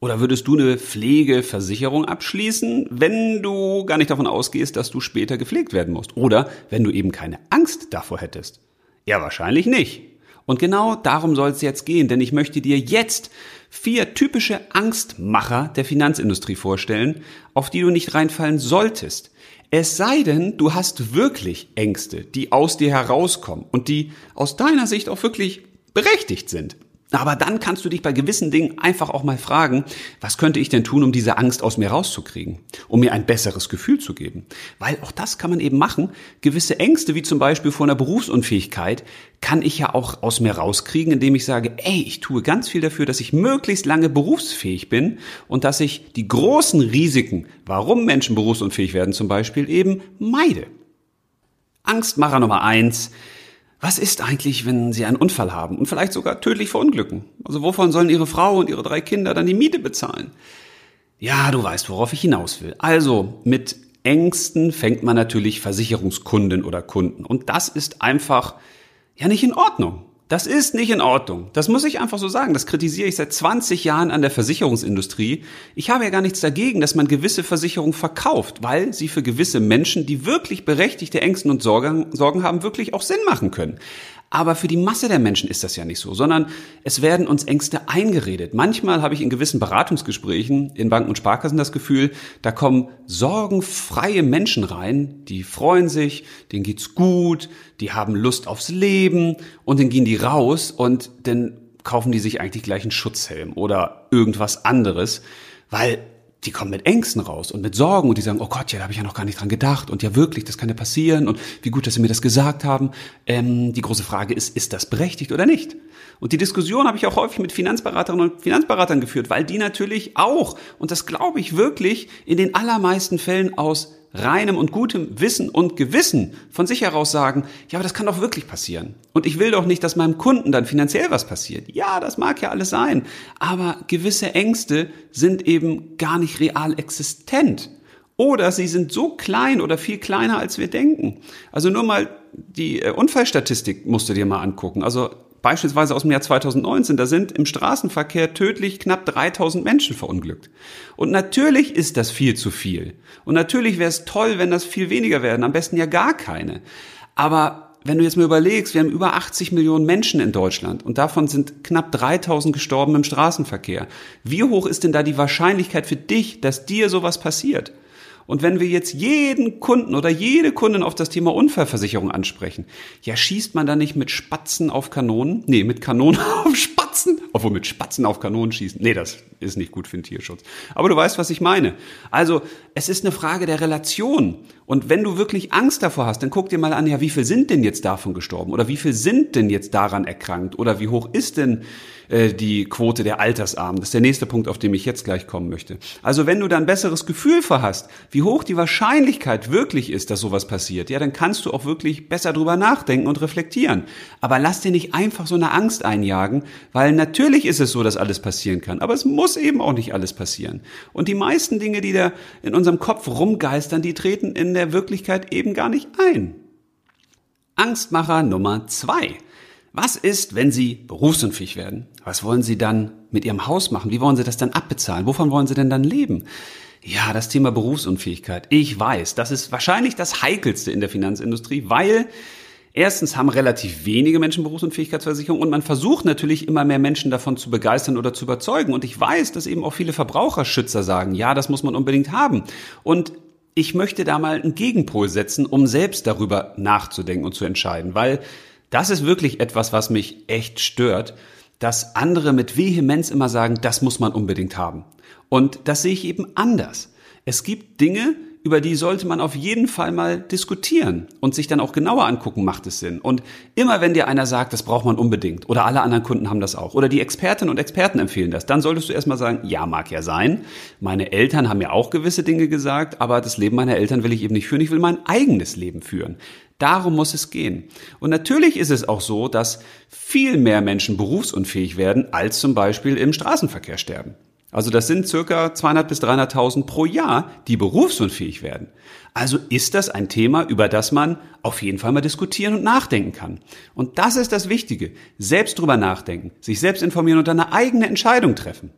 Oder würdest du eine Pflegeversicherung abschließen, wenn du gar nicht davon ausgehst, dass du später gepflegt werden musst? Oder wenn du eben keine Angst davor hättest? Ja, wahrscheinlich nicht. Und genau darum soll es jetzt gehen, denn ich möchte dir jetzt vier typische Angstmacher der Finanzindustrie vorstellen, auf die du nicht reinfallen solltest. Es sei denn, du hast wirklich Ängste, die aus dir herauskommen und die aus deiner Sicht auch wirklich berechtigt sind. Aber dann kannst du dich bei gewissen Dingen einfach auch mal fragen, was könnte ich denn tun, um diese Angst aus mir rauszukriegen, um mir ein besseres Gefühl zu geben? Weil auch das kann man eben machen. Gewisse Ängste, wie zum Beispiel vor einer Berufsunfähigkeit, kann ich ja auch aus mir rauskriegen, indem ich sage, ey, ich tue ganz viel dafür, dass ich möglichst lange berufsfähig bin und dass ich die großen Risiken, warum Menschen berufsunfähig werden zum Beispiel, eben meide. Angstmacher Nummer eins was ist eigentlich, wenn Sie einen Unfall haben und vielleicht sogar tödlich verunglücken? Also wovon sollen Ihre Frau und Ihre drei Kinder dann die Miete bezahlen? Ja, du weißt, worauf ich hinaus will. Also, mit Ängsten fängt man natürlich Versicherungskunden oder Kunden. Und das ist einfach, ja, nicht in Ordnung. Das ist nicht in Ordnung. Das muss ich einfach so sagen. Das kritisiere ich seit 20 Jahren an der Versicherungsindustrie. Ich habe ja gar nichts dagegen, dass man gewisse Versicherungen verkauft, weil sie für gewisse Menschen, die wirklich berechtigte Ängsten und Sorgen haben, wirklich auch Sinn machen können. Aber für die Masse der Menschen ist das ja nicht so, sondern es werden uns Ängste eingeredet. Manchmal habe ich in gewissen Beratungsgesprächen in Banken und Sparkassen das Gefühl, da kommen sorgenfreie Menschen rein, die freuen sich, denen geht's gut, die haben Lust aufs Leben und dann gehen die raus und dann kaufen die sich eigentlich gleich einen Schutzhelm oder irgendwas anderes, weil die kommen mit Ängsten raus und mit Sorgen und die sagen, oh Gott, ja, da habe ich ja noch gar nicht dran gedacht und ja wirklich, das kann ja passieren und wie gut, dass Sie mir das gesagt haben. Ähm, die große Frage ist, ist das berechtigt oder nicht? Und die Diskussion habe ich auch häufig mit Finanzberaterinnen und Finanzberatern geführt, weil die natürlich auch, und das glaube ich wirklich, in den allermeisten Fällen aus reinem und gutem Wissen und Gewissen von sich heraus sagen, ja, aber das kann doch wirklich passieren. Und ich will doch nicht, dass meinem Kunden dann finanziell was passiert. Ja, das mag ja alles sein. Aber gewisse Ängste sind eben gar nicht real existent. Oder sie sind so klein oder viel kleiner, als wir denken. Also nur mal die äh, Unfallstatistik musst du dir mal angucken. Also beispielsweise aus dem Jahr 2019, da sind im Straßenverkehr tödlich knapp 3000 Menschen verunglückt. Und natürlich ist das viel zu viel. Und natürlich wäre es toll, wenn das viel weniger werden, am besten ja gar keine. Aber wenn du jetzt mal überlegst, wir haben über 80 Millionen Menschen in Deutschland und davon sind knapp 3000 gestorben im Straßenverkehr. Wie hoch ist denn da die Wahrscheinlichkeit für dich, dass dir sowas passiert? Und wenn wir jetzt jeden Kunden oder jede Kundin auf das Thema Unfallversicherung ansprechen, ja, schießt man da nicht mit Spatzen auf Kanonen? Nee, mit Kanonen auf Spatzen? Obwohl mit Spatzen auf Kanonen schießen. Nee, das ist nicht gut für den Tierschutz. Aber du weißt, was ich meine. Also, es ist eine Frage der Relation. Und wenn du wirklich Angst davor hast, dann guck dir mal an, ja, wie viel sind denn jetzt davon gestorben? Oder wie viel sind denn jetzt daran erkrankt? Oder wie hoch ist denn äh, die Quote der Altersarmen? Das ist der nächste Punkt, auf den ich jetzt gleich kommen möchte. Also wenn du da ein besseres Gefühl für hast, wie hoch die Wahrscheinlichkeit wirklich ist, dass sowas passiert, ja, dann kannst du auch wirklich besser drüber nachdenken und reflektieren. Aber lass dir nicht einfach so eine Angst einjagen, weil natürlich ist es so, dass alles passieren kann. Aber es muss eben auch nicht alles passieren. Und die meisten Dinge, die da in unserem Kopf rumgeistern, die treten in der Wirklichkeit eben gar nicht ein. Angstmacher Nummer zwei. Was ist, wenn Sie berufsunfähig werden? Was wollen Sie dann mit Ihrem Haus machen? Wie wollen Sie das dann abbezahlen? Wovon wollen Sie denn dann leben? Ja, das Thema Berufsunfähigkeit. Ich weiß, das ist wahrscheinlich das Heikelste in der Finanzindustrie, weil Erstens haben relativ wenige Menschen Berufsunfähigkeitsversicherung und man versucht natürlich immer mehr Menschen davon zu begeistern oder zu überzeugen. Und ich weiß, dass eben auch viele Verbraucherschützer sagen, ja, das muss man unbedingt haben. Und ich möchte da mal einen Gegenpol setzen, um selbst darüber nachzudenken und zu entscheiden, weil das ist wirklich etwas, was mich echt stört, dass andere mit Vehemenz immer sagen, das muss man unbedingt haben. Und das sehe ich eben anders. Es gibt Dinge, über die sollte man auf jeden Fall mal diskutieren und sich dann auch genauer angucken, macht es Sinn. Und immer wenn dir einer sagt, das braucht man unbedingt oder alle anderen Kunden haben das auch oder die Expertinnen und Experten empfehlen das, dann solltest du erstmal sagen, ja, mag ja sein. Meine Eltern haben mir auch gewisse Dinge gesagt, aber das Leben meiner Eltern will ich eben nicht führen, ich will mein eigenes Leben führen. Darum muss es gehen. Und natürlich ist es auch so, dass viel mehr Menschen berufsunfähig werden, als zum Beispiel im Straßenverkehr sterben. Also das sind circa 200 bis 300.000 pro Jahr, die berufsunfähig werden. Also ist das ein Thema, über das man auf jeden Fall mal diskutieren und nachdenken kann. Und das ist das Wichtige. Selbst drüber nachdenken, sich selbst informieren und eine eigene Entscheidung treffen.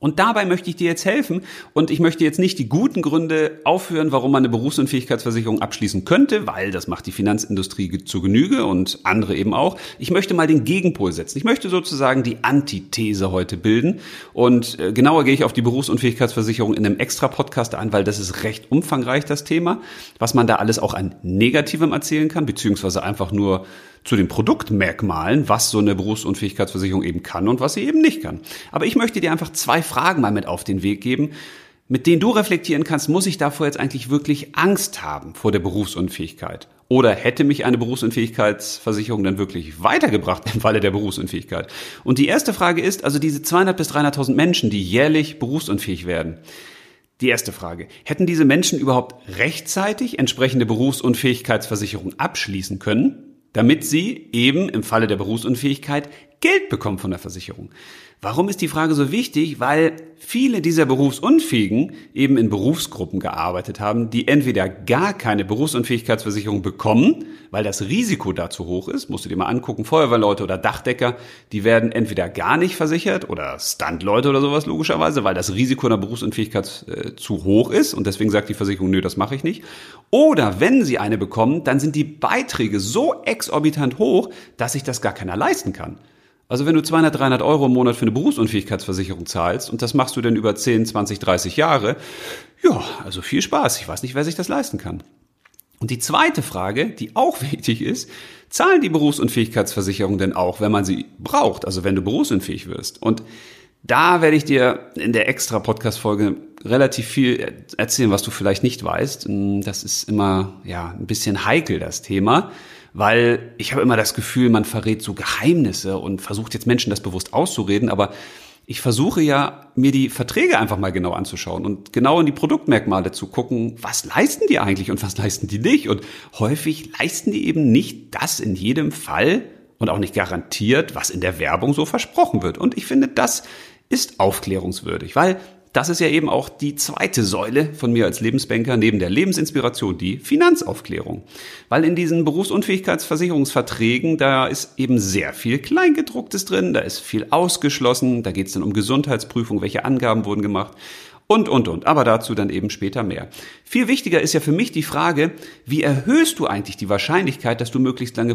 Und dabei möchte ich dir jetzt helfen und ich möchte jetzt nicht die guten Gründe aufhören, warum man eine Berufsunfähigkeitsversicherung abschließen könnte, weil das macht die Finanzindustrie zu Genüge und andere eben auch. Ich möchte mal den Gegenpol setzen. Ich möchte sozusagen die Antithese heute bilden und äh, genauer gehe ich auf die Berufsunfähigkeitsversicherung in einem extra Podcast ein, weil das ist recht umfangreich das Thema, was man da alles auch an Negativem erzählen kann, beziehungsweise einfach nur zu den Produktmerkmalen, was so eine Berufsunfähigkeitsversicherung eben kann und was sie eben nicht kann. Aber ich möchte dir einfach zwei Fragen mal mit auf den Weg geben, mit denen du reflektieren kannst, muss ich davor jetzt eigentlich wirklich Angst haben vor der Berufsunfähigkeit? Oder hätte mich eine Berufsunfähigkeitsversicherung dann wirklich weitergebracht im Falle der Berufsunfähigkeit? Und die erste Frage ist, also diese 200 bis 300.000 Menschen, die jährlich berufsunfähig werden. Die erste Frage. Hätten diese Menschen überhaupt rechtzeitig entsprechende Berufsunfähigkeitsversicherung abschließen können? Damit sie eben im Falle der Berufsunfähigkeit Geld bekommen von der Versicherung. Warum ist die Frage so wichtig? Weil viele dieser Berufsunfähigen eben in Berufsgruppen gearbeitet haben, die entweder gar keine Berufsunfähigkeitsversicherung bekommen, weil das Risiko da zu hoch ist, musst du dir mal angucken, Feuerwehrleute oder Dachdecker, die werden entweder gar nicht versichert oder Standleute oder sowas logischerweise, weil das Risiko einer Berufsunfähigkeit äh, zu hoch ist und deswegen sagt die Versicherung, nö, das mache ich nicht. Oder wenn sie eine bekommen, dann sind die Beiträge so exorbitant hoch, dass sich das gar keiner leisten kann. Also wenn du 200, 300 Euro im Monat für eine Berufsunfähigkeitsversicherung zahlst und das machst du dann über 10, 20, 30 Jahre, ja, also viel Spaß. Ich weiß nicht, wer sich das leisten kann. Und die zweite Frage, die auch wichtig ist, zahlen die Berufsunfähigkeitsversicherungen denn auch, wenn man sie braucht, also wenn du berufsunfähig wirst? Und da werde ich dir in der extra Podcast-Folge relativ viel erzählen, was du vielleicht nicht weißt. Das ist immer, ja, ein bisschen heikel, das Thema weil ich habe immer das Gefühl, man verrät so Geheimnisse und versucht jetzt Menschen das bewusst auszureden, aber ich versuche ja, mir die Verträge einfach mal genau anzuschauen und genau in die Produktmerkmale zu gucken, was leisten die eigentlich und was leisten die nicht. Und häufig leisten die eben nicht das in jedem Fall und auch nicht garantiert, was in der Werbung so versprochen wird. Und ich finde, das ist aufklärungswürdig, weil das ist ja eben auch die zweite Säule von mir als Lebensbanker neben der Lebensinspiration, die Finanzaufklärung. Weil in diesen Berufsunfähigkeitsversicherungsverträgen, da ist eben sehr viel Kleingedrucktes drin, da ist viel ausgeschlossen, da geht es dann um Gesundheitsprüfung, welche Angaben wurden gemacht und, und, und. Aber dazu dann eben später mehr. Viel wichtiger ist ja für mich die Frage, wie erhöhst du eigentlich die Wahrscheinlichkeit, dass du möglichst lange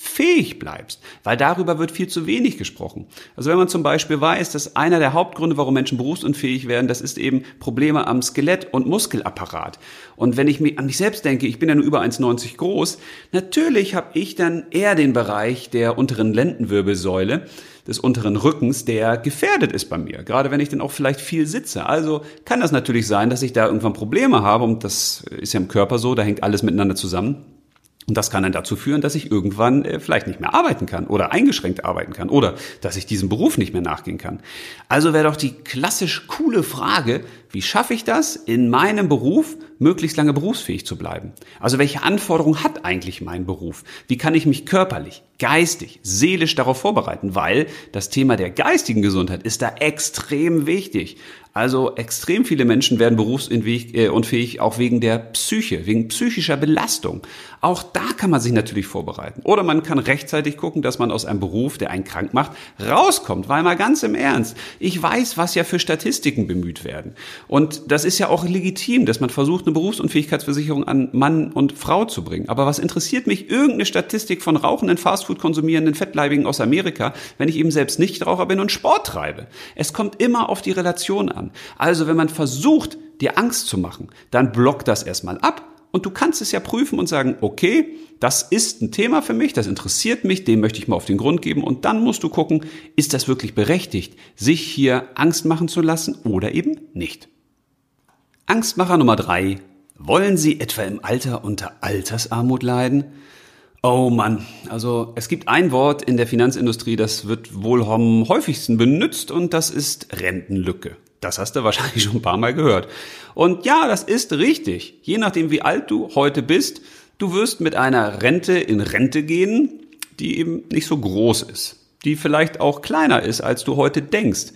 berufsfähig bleibst? Weil darüber wird viel zu wenig gesprochen. Also wenn man zum Beispiel weiß, dass einer der Hauptgründe, warum Menschen berufsunfähig werden, das ist eben Probleme am Skelett und Muskelapparat. Und wenn ich an mich selbst denke, ich bin ja nur über 1,90 groß, natürlich habe ich dann eher den Bereich der unteren Lendenwirbelsäule des unteren Rückens, der gefährdet ist bei mir. Gerade wenn ich dann auch vielleicht viel sitze. Also kann das natürlich sein, dass ich da irgendwann Probleme habe und das ist ja im Körper so, da hängt alles miteinander zusammen. Und das kann dann dazu führen, dass ich irgendwann äh, vielleicht nicht mehr arbeiten kann oder eingeschränkt arbeiten kann oder dass ich diesem Beruf nicht mehr nachgehen kann. Also wäre doch die klassisch coole Frage, wie schaffe ich das, in meinem Beruf möglichst lange berufsfähig zu bleiben? Also welche Anforderungen hat eigentlich mein Beruf? Wie kann ich mich körperlich, geistig, seelisch darauf vorbereiten? Weil das Thema der geistigen Gesundheit ist da extrem wichtig. Also extrem viele Menschen werden berufsunfähig äh, auch wegen der Psyche, wegen psychischer Belastung. Auch da kann man sich natürlich vorbereiten. Oder man kann rechtzeitig gucken, dass man aus einem Beruf, der einen krank macht, rauskommt. Weil mal ganz im Ernst, ich weiß, was ja für Statistiken bemüht werden. Und das ist ja auch legitim, dass man versucht, eine Berufsunfähigkeitsversicherung an Mann und Frau zu bringen. Aber was interessiert mich irgendeine Statistik von rauchenden, Fastfood konsumierenden Fettleibigen aus Amerika, wenn ich eben selbst nicht Raucher bin und Sport treibe? Es kommt immer auf die Relation an Also wenn man versucht, dir Angst zu machen, dann block das erstmal ab und du kannst es ja prüfen und sagen, okay, das ist ein Thema für mich, das interessiert mich, dem möchte ich mal auf den Grund geben und dann musst du gucken, ist das wirklich berechtigt, sich hier Angst machen zu lassen oder eben nicht. Angstmacher Nummer drei. Wollen Sie etwa im Alter unter Altersarmut leiden? Oh Mann, also es gibt ein Wort in der Finanzindustrie, das wird wohl am häufigsten benutzt und das ist Rentenlücke. Das hast du wahrscheinlich schon ein paar Mal gehört. Und ja, das ist richtig. Je nachdem, wie alt du heute bist, du wirst mit einer Rente in Rente gehen, die eben nicht so groß ist, die vielleicht auch kleiner ist, als du heute denkst.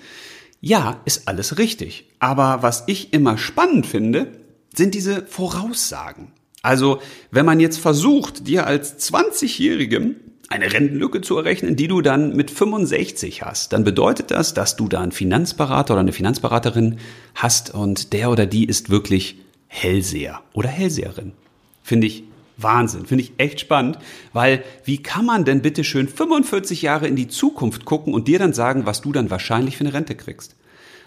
Ja, ist alles richtig. Aber was ich immer spannend finde, sind diese Voraussagen. Also, wenn man jetzt versucht, dir als 20-Jährigem eine Rentenlücke zu errechnen, die du dann mit 65 hast, dann bedeutet das, dass du da einen Finanzberater oder eine Finanzberaterin hast und der oder die ist wirklich Hellseher oder Hellseherin. Finde ich Wahnsinn, finde ich echt spannend, weil wie kann man denn bitte schön 45 Jahre in die Zukunft gucken und dir dann sagen, was du dann wahrscheinlich für eine Rente kriegst?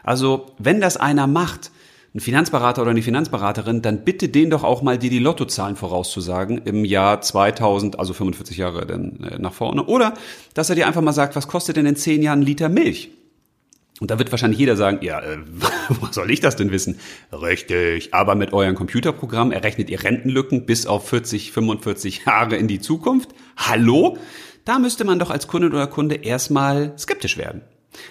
Also, wenn das einer macht, ein Finanzberater oder eine Finanzberaterin, dann bitte den doch auch mal dir die Lottozahlen vorauszusagen im Jahr 2000, also 45 Jahre dann äh, nach vorne. Oder, dass er dir einfach mal sagt, was kostet denn in 10 Jahren ein Liter Milch? Und da wird wahrscheinlich jeder sagen, ja, äh, was soll ich das denn wissen? Richtig, aber mit eurem Computerprogramm errechnet ihr Rentenlücken bis auf 40, 45 Jahre in die Zukunft. Hallo? Da müsste man doch als Kunde oder Kunde erstmal skeptisch werden.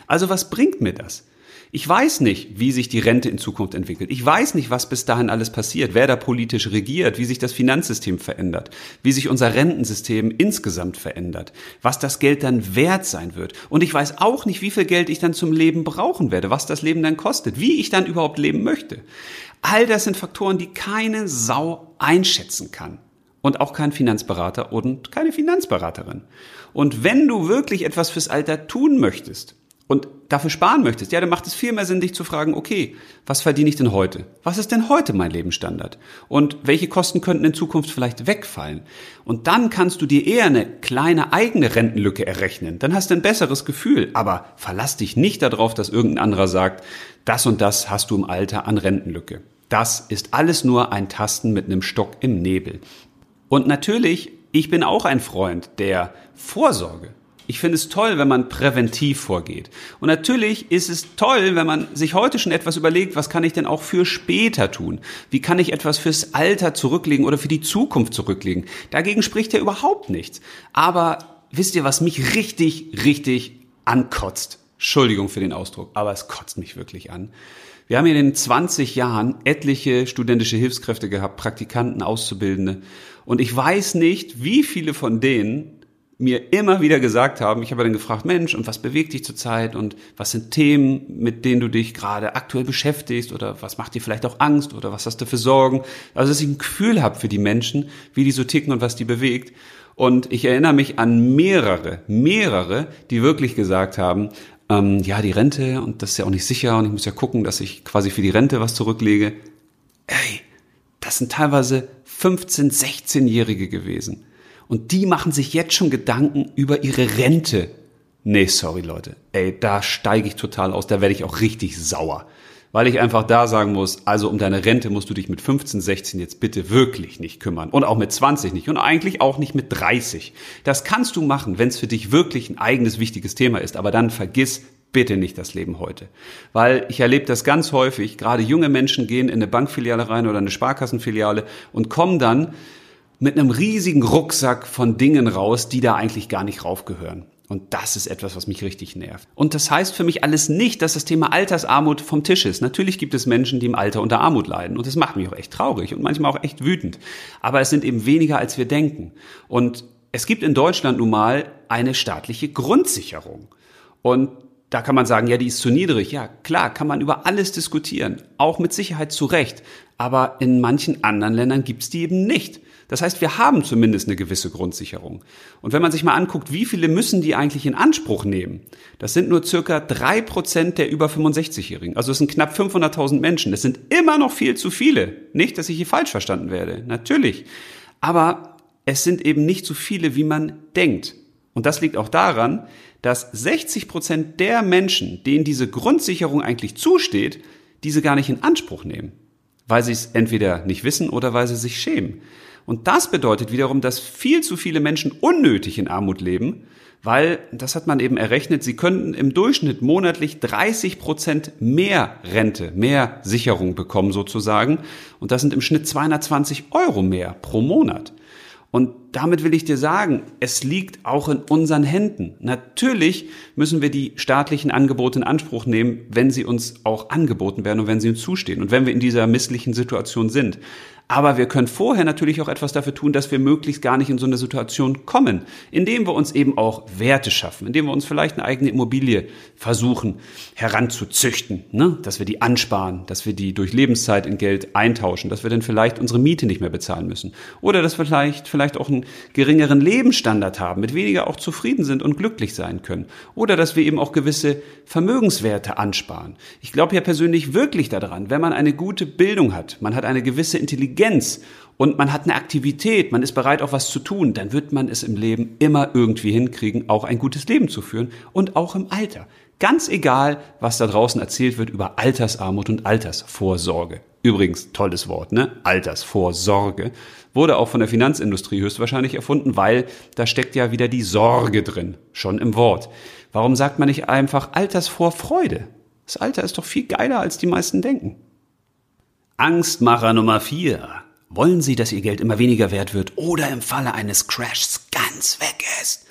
Also was bringt mir das? Ich weiß nicht, wie sich die Rente in Zukunft entwickelt. Ich weiß nicht, was bis dahin alles passiert, wer da politisch regiert, wie sich das Finanzsystem verändert, wie sich unser Rentensystem insgesamt verändert, was das Geld dann wert sein wird. Und ich weiß auch nicht, wie viel Geld ich dann zum Leben brauchen werde, was das Leben dann kostet, wie ich dann überhaupt leben möchte. All das sind Faktoren, die keine Sau einschätzen kann. Und auch kein Finanzberater und keine Finanzberaterin. Und wenn du wirklich etwas fürs Alter tun möchtest, und dafür sparen möchtest, ja, dann macht es viel mehr Sinn, dich zu fragen, okay, was verdiene ich denn heute? Was ist denn heute mein Lebensstandard? Und welche Kosten könnten in Zukunft vielleicht wegfallen? Und dann kannst du dir eher eine kleine eigene Rentenlücke errechnen. Dann hast du ein besseres Gefühl. Aber verlass dich nicht darauf, dass irgendein anderer sagt, das und das hast du im Alter an Rentenlücke. Das ist alles nur ein Tasten mit einem Stock im Nebel. Und natürlich, ich bin auch ein Freund der Vorsorge. Ich finde es toll, wenn man präventiv vorgeht. Und natürlich ist es toll, wenn man sich heute schon etwas überlegt, was kann ich denn auch für später tun? Wie kann ich etwas fürs Alter zurücklegen oder für die Zukunft zurücklegen? Dagegen spricht ja überhaupt nichts. Aber wisst ihr, was mich richtig, richtig ankotzt? Entschuldigung für den Ausdruck, aber es kotzt mich wirklich an. Wir haben in den 20 Jahren etliche studentische Hilfskräfte gehabt, Praktikanten, Auszubildende. Und ich weiß nicht, wie viele von denen mir immer wieder gesagt haben, ich habe dann gefragt, Mensch, und was bewegt dich zurzeit und was sind Themen, mit denen du dich gerade aktuell beschäftigst oder was macht dir vielleicht auch Angst oder was hast du für Sorgen? Also, dass ich ein Gefühl habe für die Menschen, wie die so ticken und was die bewegt. Und ich erinnere mich an mehrere, mehrere, die wirklich gesagt haben, ähm, ja, die Rente und das ist ja auch nicht sicher und ich muss ja gucken, dass ich quasi für die Rente was zurücklege. Ey, das sind teilweise 15, 16-Jährige gewesen und die machen sich jetzt schon Gedanken über ihre Rente. Nee, sorry Leute. Ey, da steige ich total aus, da werde ich auch richtig sauer. Weil ich einfach da sagen muss, also um deine Rente musst du dich mit 15, 16 jetzt bitte wirklich nicht kümmern. Und auch mit 20 nicht. Und eigentlich auch nicht mit 30. Das kannst du machen, wenn es für dich wirklich ein eigenes wichtiges Thema ist. Aber dann vergiss bitte nicht das Leben heute. Weil ich erlebe das ganz häufig, gerade junge Menschen gehen in eine Bankfiliale rein oder eine Sparkassenfiliale und kommen dann mit einem riesigen Rucksack von Dingen raus, die da eigentlich gar nicht raufgehören. Und das ist etwas, was mich richtig nervt. Und das heißt für mich alles nicht, dass das Thema Altersarmut vom Tisch ist. Natürlich gibt es Menschen, die im Alter unter Armut leiden. Und das macht mich auch echt traurig und manchmal auch echt wütend. Aber es sind eben weniger, als wir denken. Und es gibt in Deutschland nun mal eine staatliche Grundsicherung. Und da kann man sagen, ja, die ist zu niedrig. Ja, klar, kann man über alles diskutieren. Auch mit Sicherheit zu Recht. Aber in manchen anderen Ländern gibt's die eben nicht. Das heißt, wir haben zumindest eine gewisse Grundsicherung. Und wenn man sich mal anguckt, wie viele müssen die eigentlich in Anspruch nehmen? Das sind nur circa drei Prozent der über 65-Jährigen. Also es sind knapp 500.000 Menschen. Das sind immer noch viel zu viele. Nicht, dass ich hier falsch verstanden werde. Natürlich. Aber es sind eben nicht so viele, wie man denkt. Und das liegt auch daran, dass 60 Prozent der Menschen, denen diese Grundsicherung eigentlich zusteht, diese gar nicht in Anspruch nehmen. Weil sie es entweder nicht wissen oder weil sie sich schämen. Und das bedeutet wiederum, dass viel zu viele Menschen unnötig in Armut leben, weil, das hat man eben errechnet, sie könnten im Durchschnitt monatlich 30 Prozent mehr Rente, mehr Sicherung bekommen sozusagen. Und das sind im Schnitt 220 Euro mehr pro Monat. Und damit will ich dir sagen, es liegt auch in unseren Händen. Natürlich müssen wir die staatlichen Angebote in Anspruch nehmen, wenn sie uns auch angeboten werden und wenn sie uns zustehen und wenn wir in dieser misslichen Situation sind. Aber wir können vorher natürlich auch etwas dafür tun, dass wir möglichst gar nicht in so eine Situation kommen, indem wir uns eben auch Werte schaffen, indem wir uns vielleicht eine eigene Immobilie versuchen heranzuzüchten, ne? dass wir die ansparen, dass wir die durch Lebenszeit in Geld eintauschen, dass wir dann vielleicht unsere Miete nicht mehr bezahlen müssen oder dass wir vielleicht, vielleicht auch einen geringeren Lebensstandard haben, mit weniger auch zufrieden sind und glücklich sein können oder dass wir eben auch gewisse Vermögenswerte ansparen. Ich glaube ja persönlich wirklich daran, wenn man eine gute Bildung hat, man hat eine gewisse Intelligenz, Intelligenz und man hat eine Aktivität, man ist bereit, auch was zu tun, dann wird man es im Leben immer irgendwie hinkriegen, auch ein gutes Leben zu führen und auch im Alter. Ganz egal, was da draußen erzählt wird über Altersarmut und Altersvorsorge. Übrigens, tolles Wort, ne? Altersvorsorge. Wurde auch von der Finanzindustrie höchstwahrscheinlich erfunden, weil da steckt ja wieder die Sorge drin, schon im Wort. Warum sagt man nicht einfach Altersvorfreude? Das Alter ist doch viel geiler, als die meisten denken. Angstmacher Nummer 4. Wollen Sie, dass Ihr Geld immer weniger wert wird oder im Falle eines Crashs ganz weg ist?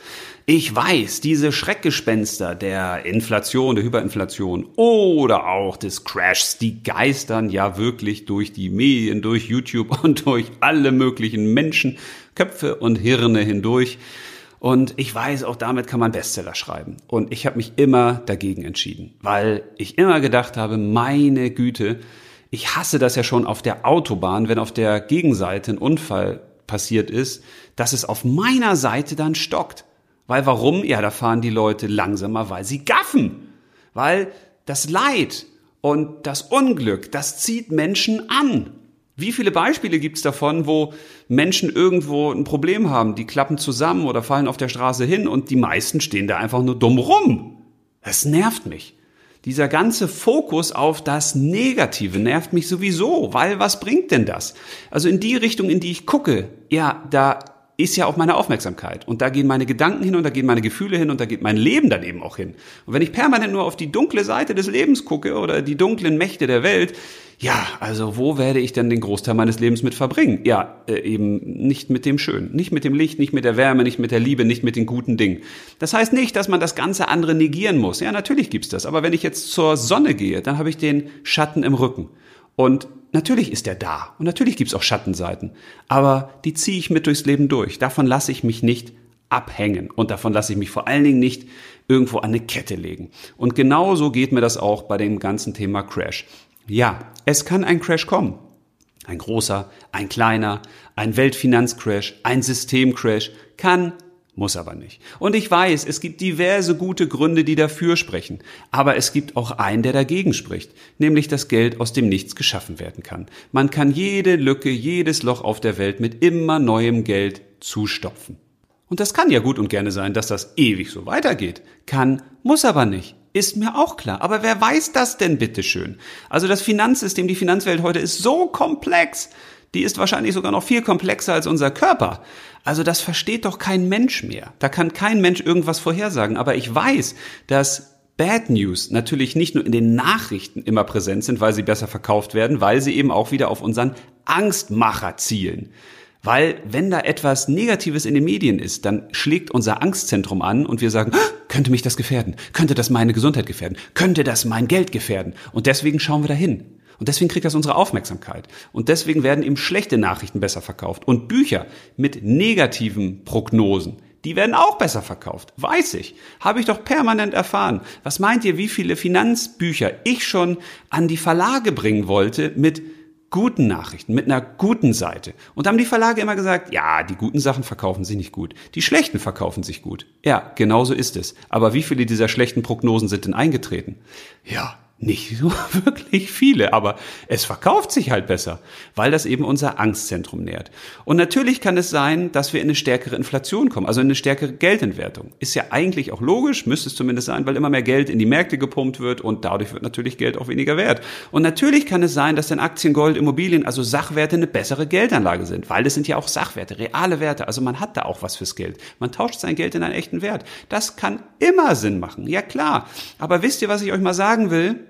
Ich weiß, diese Schreckgespenster der Inflation, der Hyperinflation oder auch des Crashs, die geistern ja wirklich durch die Medien, durch YouTube und durch alle möglichen Menschen, Köpfe und Hirne hindurch. Und ich weiß, auch damit kann man Bestseller schreiben. Und ich habe mich immer dagegen entschieden, weil ich immer gedacht habe, meine Güte, ich hasse das ja schon auf der Autobahn, wenn auf der Gegenseite ein Unfall passiert ist, dass es auf meiner Seite dann stockt. Weil warum? Ja, da fahren die Leute langsamer, weil sie gaffen. Weil das Leid und das Unglück, das zieht Menschen an. Wie viele Beispiele gibt's davon, wo Menschen irgendwo ein Problem haben, die klappen zusammen oder fallen auf der Straße hin und die meisten stehen da einfach nur dumm rum? Das nervt mich. Dieser ganze Fokus auf das Negative nervt mich sowieso, weil was bringt denn das? Also in die Richtung, in die ich gucke, ja, da ist ja auch meine Aufmerksamkeit. Und da gehen meine Gedanken hin und da gehen meine Gefühle hin und da geht mein Leben dann eben auch hin. Und wenn ich permanent nur auf die dunkle Seite des Lebens gucke oder die dunklen Mächte der Welt, ja, also wo werde ich denn den Großteil meines Lebens mit verbringen? Ja, äh, eben nicht mit dem Schönen, nicht mit dem Licht, nicht mit der Wärme, nicht mit der Liebe, nicht mit den guten Dingen. Das heißt nicht, dass man das ganze andere negieren muss. Ja, natürlich gibt's das. Aber wenn ich jetzt zur Sonne gehe, dann habe ich den Schatten im Rücken. Und natürlich ist er da. Und natürlich gibt's auch Schattenseiten. Aber die ziehe ich mit durchs Leben durch. Davon lasse ich mich nicht abhängen. Und davon lasse ich mich vor allen Dingen nicht irgendwo an eine Kette legen. Und genauso geht mir das auch bei dem ganzen Thema Crash. Ja, es kann ein Crash kommen. Ein großer, ein kleiner, ein Weltfinanzcrash, ein Systemcrash kann, muss aber nicht. Und ich weiß, es gibt diverse gute Gründe, die dafür sprechen. Aber es gibt auch einen, der dagegen spricht. Nämlich, dass Geld aus dem Nichts geschaffen werden kann. Man kann jede Lücke, jedes Loch auf der Welt mit immer neuem Geld zustopfen. Und das kann ja gut und gerne sein, dass das ewig so weitergeht. Kann, muss aber nicht. Ist mir auch klar. Aber wer weiß das denn bitteschön? Also das Finanzsystem, die Finanzwelt heute ist so komplex. Die ist wahrscheinlich sogar noch viel komplexer als unser Körper. Also das versteht doch kein Mensch mehr. Da kann kein Mensch irgendwas vorhersagen. Aber ich weiß, dass Bad News natürlich nicht nur in den Nachrichten immer präsent sind, weil sie besser verkauft werden, weil sie eben auch wieder auf unseren Angstmacher zielen. Weil wenn da etwas Negatives in den Medien ist, dann schlägt unser Angstzentrum an und wir sagen, ah, könnte mich das gefährden? Könnte das meine Gesundheit gefährden? Könnte das mein Geld gefährden? Und deswegen schauen wir dahin. Und deswegen kriegt das unsere Aufmerksamkeit. Und deswegen werden eben schlechte Nachrichten besser verkauft. Und Bücher mit negativen Prognosen, die werden auch besser verkauft. Weiß ich. Habe ich doch permanent erfahren. Was meint ihr, wie viele Finanzbücher ich schon an die Verlage bringen wollte mit guten Nachrichten, mit einer guten Seite. Und haben die Verlage immer gesagt, ja, die guten Sachen verkaufen sich nicht gut. Die schlechten verkaufen sich gut. Ja, genauso ist es. Aber wie viele dieser schlechten Prognosen sind denn eingetreten? Ja, nicht so wirklich viele, aber es verkauft sich halt besser, weil das eben unser Angstzentrum nährt. Und natürlich kann es sein, dass wir in eine stärkere Inflation kommen, also in eine stärkere Geldentwertung. Ist ja eigentlich auch logisch, müsste es zumindest sein, weil immer mehr Geld in die Märkte gepumpt wird und dadurch wird natürlich Geld auch weniger wert. Und natürlich kann es sein, dass dann Aktien, Gold, Immobilien, also Sachwerte eine bessere Geldanlage sind, weil das sind ja auch Sachwerte, reale Werte, also man hat da auch was fürs Geld. Man tauscht sein Geld in einen echten Wert. Das kann immer Sinn machen, ja klar. Aber wisst ihr, was ich euch mal sagen will?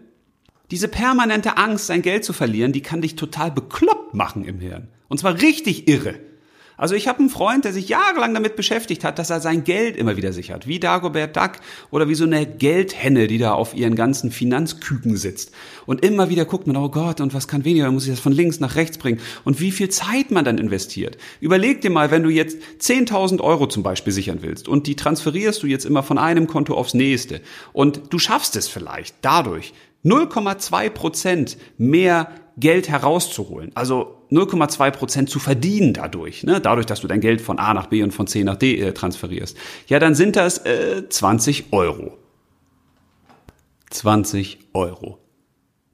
Diese permanente Angst, sein Geld zu verlieren, die kann dich total bekloppt machen im Hirn. Und zwar richtig irre. Also ich habe einen Freund, der sich jahrelang damit beschäftigt hat, dass er sein Geld immer wieder sichert. Wie Dagobert Duck oder wie so eine Geldhenne, die da auf ihren ganzen Finanzküken sitzt. Und immer wieder guckt man, oh Gott, und was kann weniger, muss ich das von links nach rechts bringen. Und wie viel Zeit man dann investiert. Überleg dir mal, wenn du jetzt 10.000 Euro zum Beispiel sichern willst und die transferierst du jetzt immer von einem Konto aufs nächste. Und du schaffst es vielleicht dadurch, 0,2 Prozent mehr Geld herauszuholen. Also 0,2 Prozent zu verdienen dadurch, ne? dadurch, dass du dein Geld von A nach B und von C nach D äh, transferierst. Ja, dann sind das äh, 20 Euro. 20 Euro.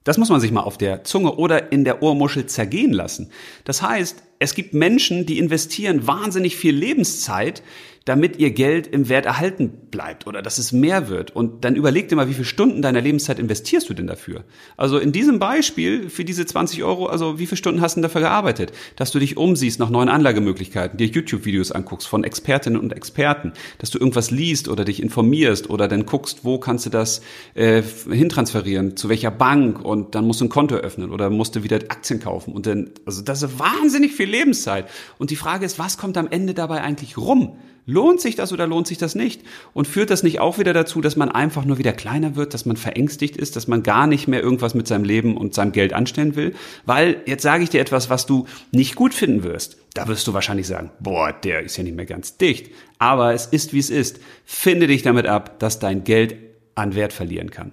Das muss man sich mal auf der Zunge oder in der Ohrmuschel zergehen lassen. Das heißt, es gibt Menschen, die investieren wahnsinnig viel Lebenszeit damit ihr Geld im Wert erhalten bleibt oder dass es mehr wird. Und dann überleg dir mal, wie viele Stunden deiner Lebenszeit investierst du denn dafür? Also in diesem Beispiel für diese 20 Euro, also wie viele Stunden hast du denn dafür gearbeitet? Dass du dich umsiehst nach neuen Anlagemöglichkeiten, dir YouTube-Videos anguckst von Expertinnen und Experten, dass du irgendwas liest oder dich informierst oder dann guckst, wo kannst du das äh, hintransferieren, zu welcher Bank und dann musst du ein Konto öffnen oder musst du wieder Aktien kaufen und dann, also das ist wahnsinnig viel Lebenszeit. Und die Frage ist, was kommt am Ende dabei eigentlich rum? Lohnt sich das oder lohnt sich das nicht? Und führt das nicht auch wieder dazu, dass man einfach nur wieder kleiner wird, dass man verängstigt ist, dass man gar nicht mehr irgendwas mit seinem Leben und seinem Geld anstellen will? Weil, jetzt sage ich dir etwas, was du nicht gut finden wirst. Da wirst du wahrscheinlich sagen, boah, der ist ja nicht mehr ganz dicht. Aber es ist, wie es ist. Finde dich damit ab, dass dein Geld an Wert verlieren kann.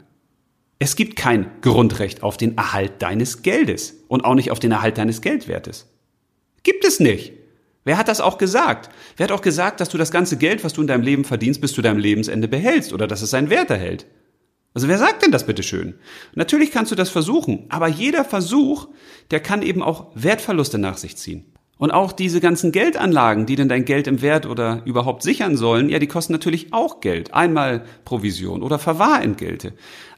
Es gibt kein Grundrecht auf den Erhalt deines Geldes und auch nicht auf den Erhalt deines Geldwertes. Gibt es nicht. Wer hat das auch gesagt? Wer hat auch gesagt, dass du das ganze Geld, was du in deinem Leben verdienst, bis zu deinem Lebensende behältst oder dass es seinen Wert erhält? Also wer sagt denn das bitteschön? Natürlich kannst du das versuchen, aber jeder Versuch, der kann eben auch Wertverluste nach sich ziehen. Und auch diese ganzen Geldanlagen, die denn dein Geld im Wert oder überhaupt sichern sollen, ja, die kosten natürlich auch Geld. Einmal Provision oder Verwahrentgelte.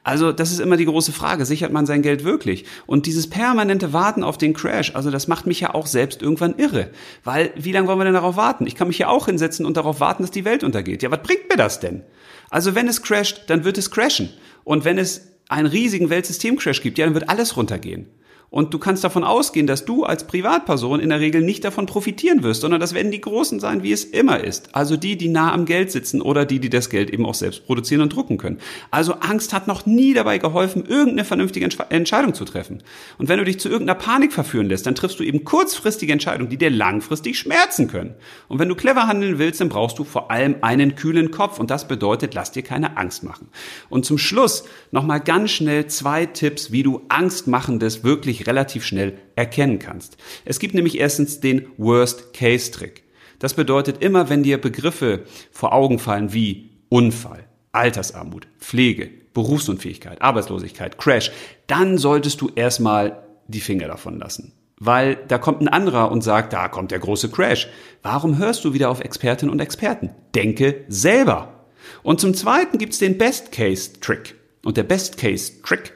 Also das ist immer die große Frage, sichert man sein Geld wirklich? Und dieses permanente Warten auf den Crash, also das macht mich ja auch selbst irgendwann irre. Weil wie lange wollen wir denn darauf warten? Ich kann mich ja auch hinsetzen und darauf warten, dass die Welt untergeht. Ja, was bringt mir das denn? Also wenn es crasht, dann wird es crashen. Und wenn es einen riesigen Weltsystemcrash gibt, ja, dann wird alles runtergehen. Und du kannst davon ausgehen, dass du als Privatperson in der Regel nicht davon profitieren wirst, sondern das werden die Großen sein, wie es immer ist. Also die, die nah am Geld sitzen oder die, die das Geld eben auch selbst produzieren und drucken können. Also Angst hat noch nie dabei geholfen, irgendeine vernünftige Entscheidung zu treffen. Und wenn du dich zu irgendeiner Panik verführen lässt, dann triffst du eben kurzfristige Entscheidungen, die dir langfristig schmerzen können. Und wenn du clever handeln willst, dann brauchst du vor allem einen kühlen Kopf. Und das bedeutet, lass dir keine Angst machen. Und zum Schluss nochmal ganz schnell zwei Tipps, wie du Angstmachendes wirklich relativ schnell erkennen kannst. Es gibt nämlich erstens den Worst-Case-Trick. Das bedeutet immer, wenn dir Begriffe vor Augen fallen wie Unfall, Altersarmut, Pflege, Berufsunfähigkeit, Arbeitslosigkeit, Crash, dann solltest du erstmal die Finger davon lassen. Weil da kommt ein anderer und sagt, da kommt der große Crash. Warum hörst du wieder auf Expertinnen und Experten? Denke selber. Und zum Zweiten gibt's den Best-Case-Trick. Und der Best-Case-Trick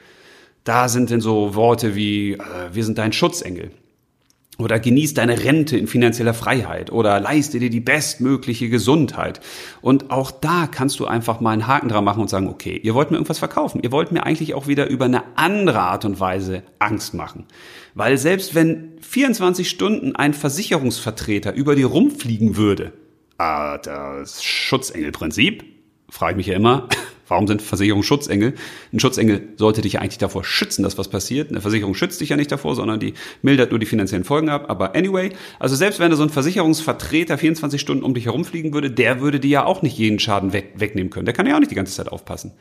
da sind denn so Worte wie, äh, wir sind dein Schutzengel. Oder genieß deine Rente in finanzieller Freiheit oder leiste dir die bestmögliche Gesundheit. Und auch da kannst du einfach mal einen Haken dran machen und sagen, okay, ihr wollt mir irgendwas verkaufen. Ihr wollt mir eigentlich auch wieder über eine andere Art und Weise Angst machen. Weil selbst wenn 24 Stunden ein Versicherungsvertreter über dir rumfliegen würde, ah, das Schutzengelprinzip, frage ich mich ja immer, warum sind Versicherungen Schutzengel? Ein Schutzengel sollte dich ja eigentlich davor schützen, dass was passiert. Eine Versicherung schützt dich ja nicht davor, sondern die mildert nur die finanziellen Folgen ab. Aber anyway, also selbst wenn da so ein Versicherungsvertreter 24 Stunden um dich herumfliegen würde, der würde dir ja auch nicht jeden Schaden weg, wegnehmen können. Der kann ja auch nicht die ganze Zeit aufpassen.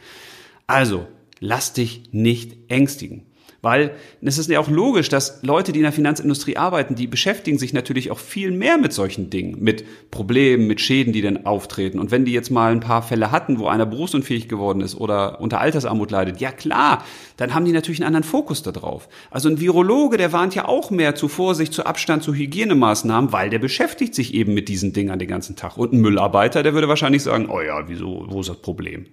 Also, lass dich nicht ängstigen. Weil es ist ja auch logisch, dass Leute, die in der Finanzindustrie arbeiten, die beschäftigen sich natürlich auch viel mehr mit solchen Dingen, mit Problemen, mit Schäden, die dann auftreten. Und wenn die jetzt mal ein paar Fälle hatten, wo einer berufsunfähig geworden ist oder unter Altersarmut leidet, ja klar, dann haben die natürlich einen anderen Fokus darauf. Also ein Virologe, der warnt ja auch mehr zu Vorsicht, zu Abstand, zu Hygienemaßnahmen, weil der beschäftigt sich eben mit diesen Dingern den ganzen Tag. Und ein Müllarbeiter, der würde wahrscheinlich sagen, oh ja, wieso, wo ist das Problem?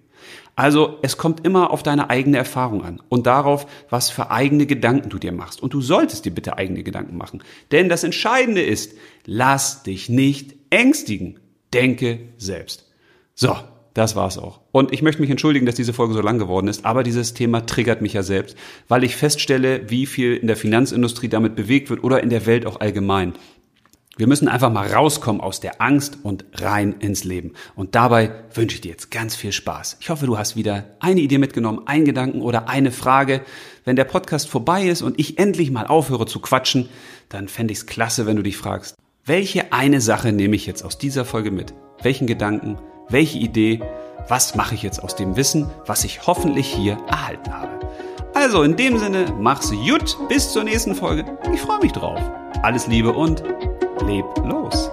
Also es kommt immer auf deine eigene Erfahrung an und darauf, was für eigene Gedanken du dir machst. Und du solltest dir bitte eigene Gedanken machen. Denn das Entscheidende ist, lass dich nicht ängstigen. Denke selbst. So, das war's auch. Und ich möchte mich entschuldigen, dass diese Folge so lang geworden ist, aber dieses Thema triggert mich ja selbst, weil ich feststelle, wie viel in der Finanzindustrie damit bewegt wird oder in der Welt auch allgemein. Wir müssen einfach mal rauskommen aus der Angst und rein ins Leben. Und dabei wünsche ich dir jetzt ganz viel Spaß. Ich hoffe, du hast wieder eine Idee mitgenommen, einen Gedanken oder eine Frage. Wenn der Podcast vorbei ist und ich endlich mal aufhöre zu quatschen, dann fände ich es klasse, wenn du dich fragst, welche eine Sache nehme ich jetzt aus dieser Folge mit? Welchen Gedanken? Welche Idee? Was mache ich jetzt aus dem Wissen, was ich hoffentlich hier erhalten habe? Also in dem Sinne, mach's gut, bis zur nächsten Folge. Ich freue mich drauf. Alles Liebe und leb los.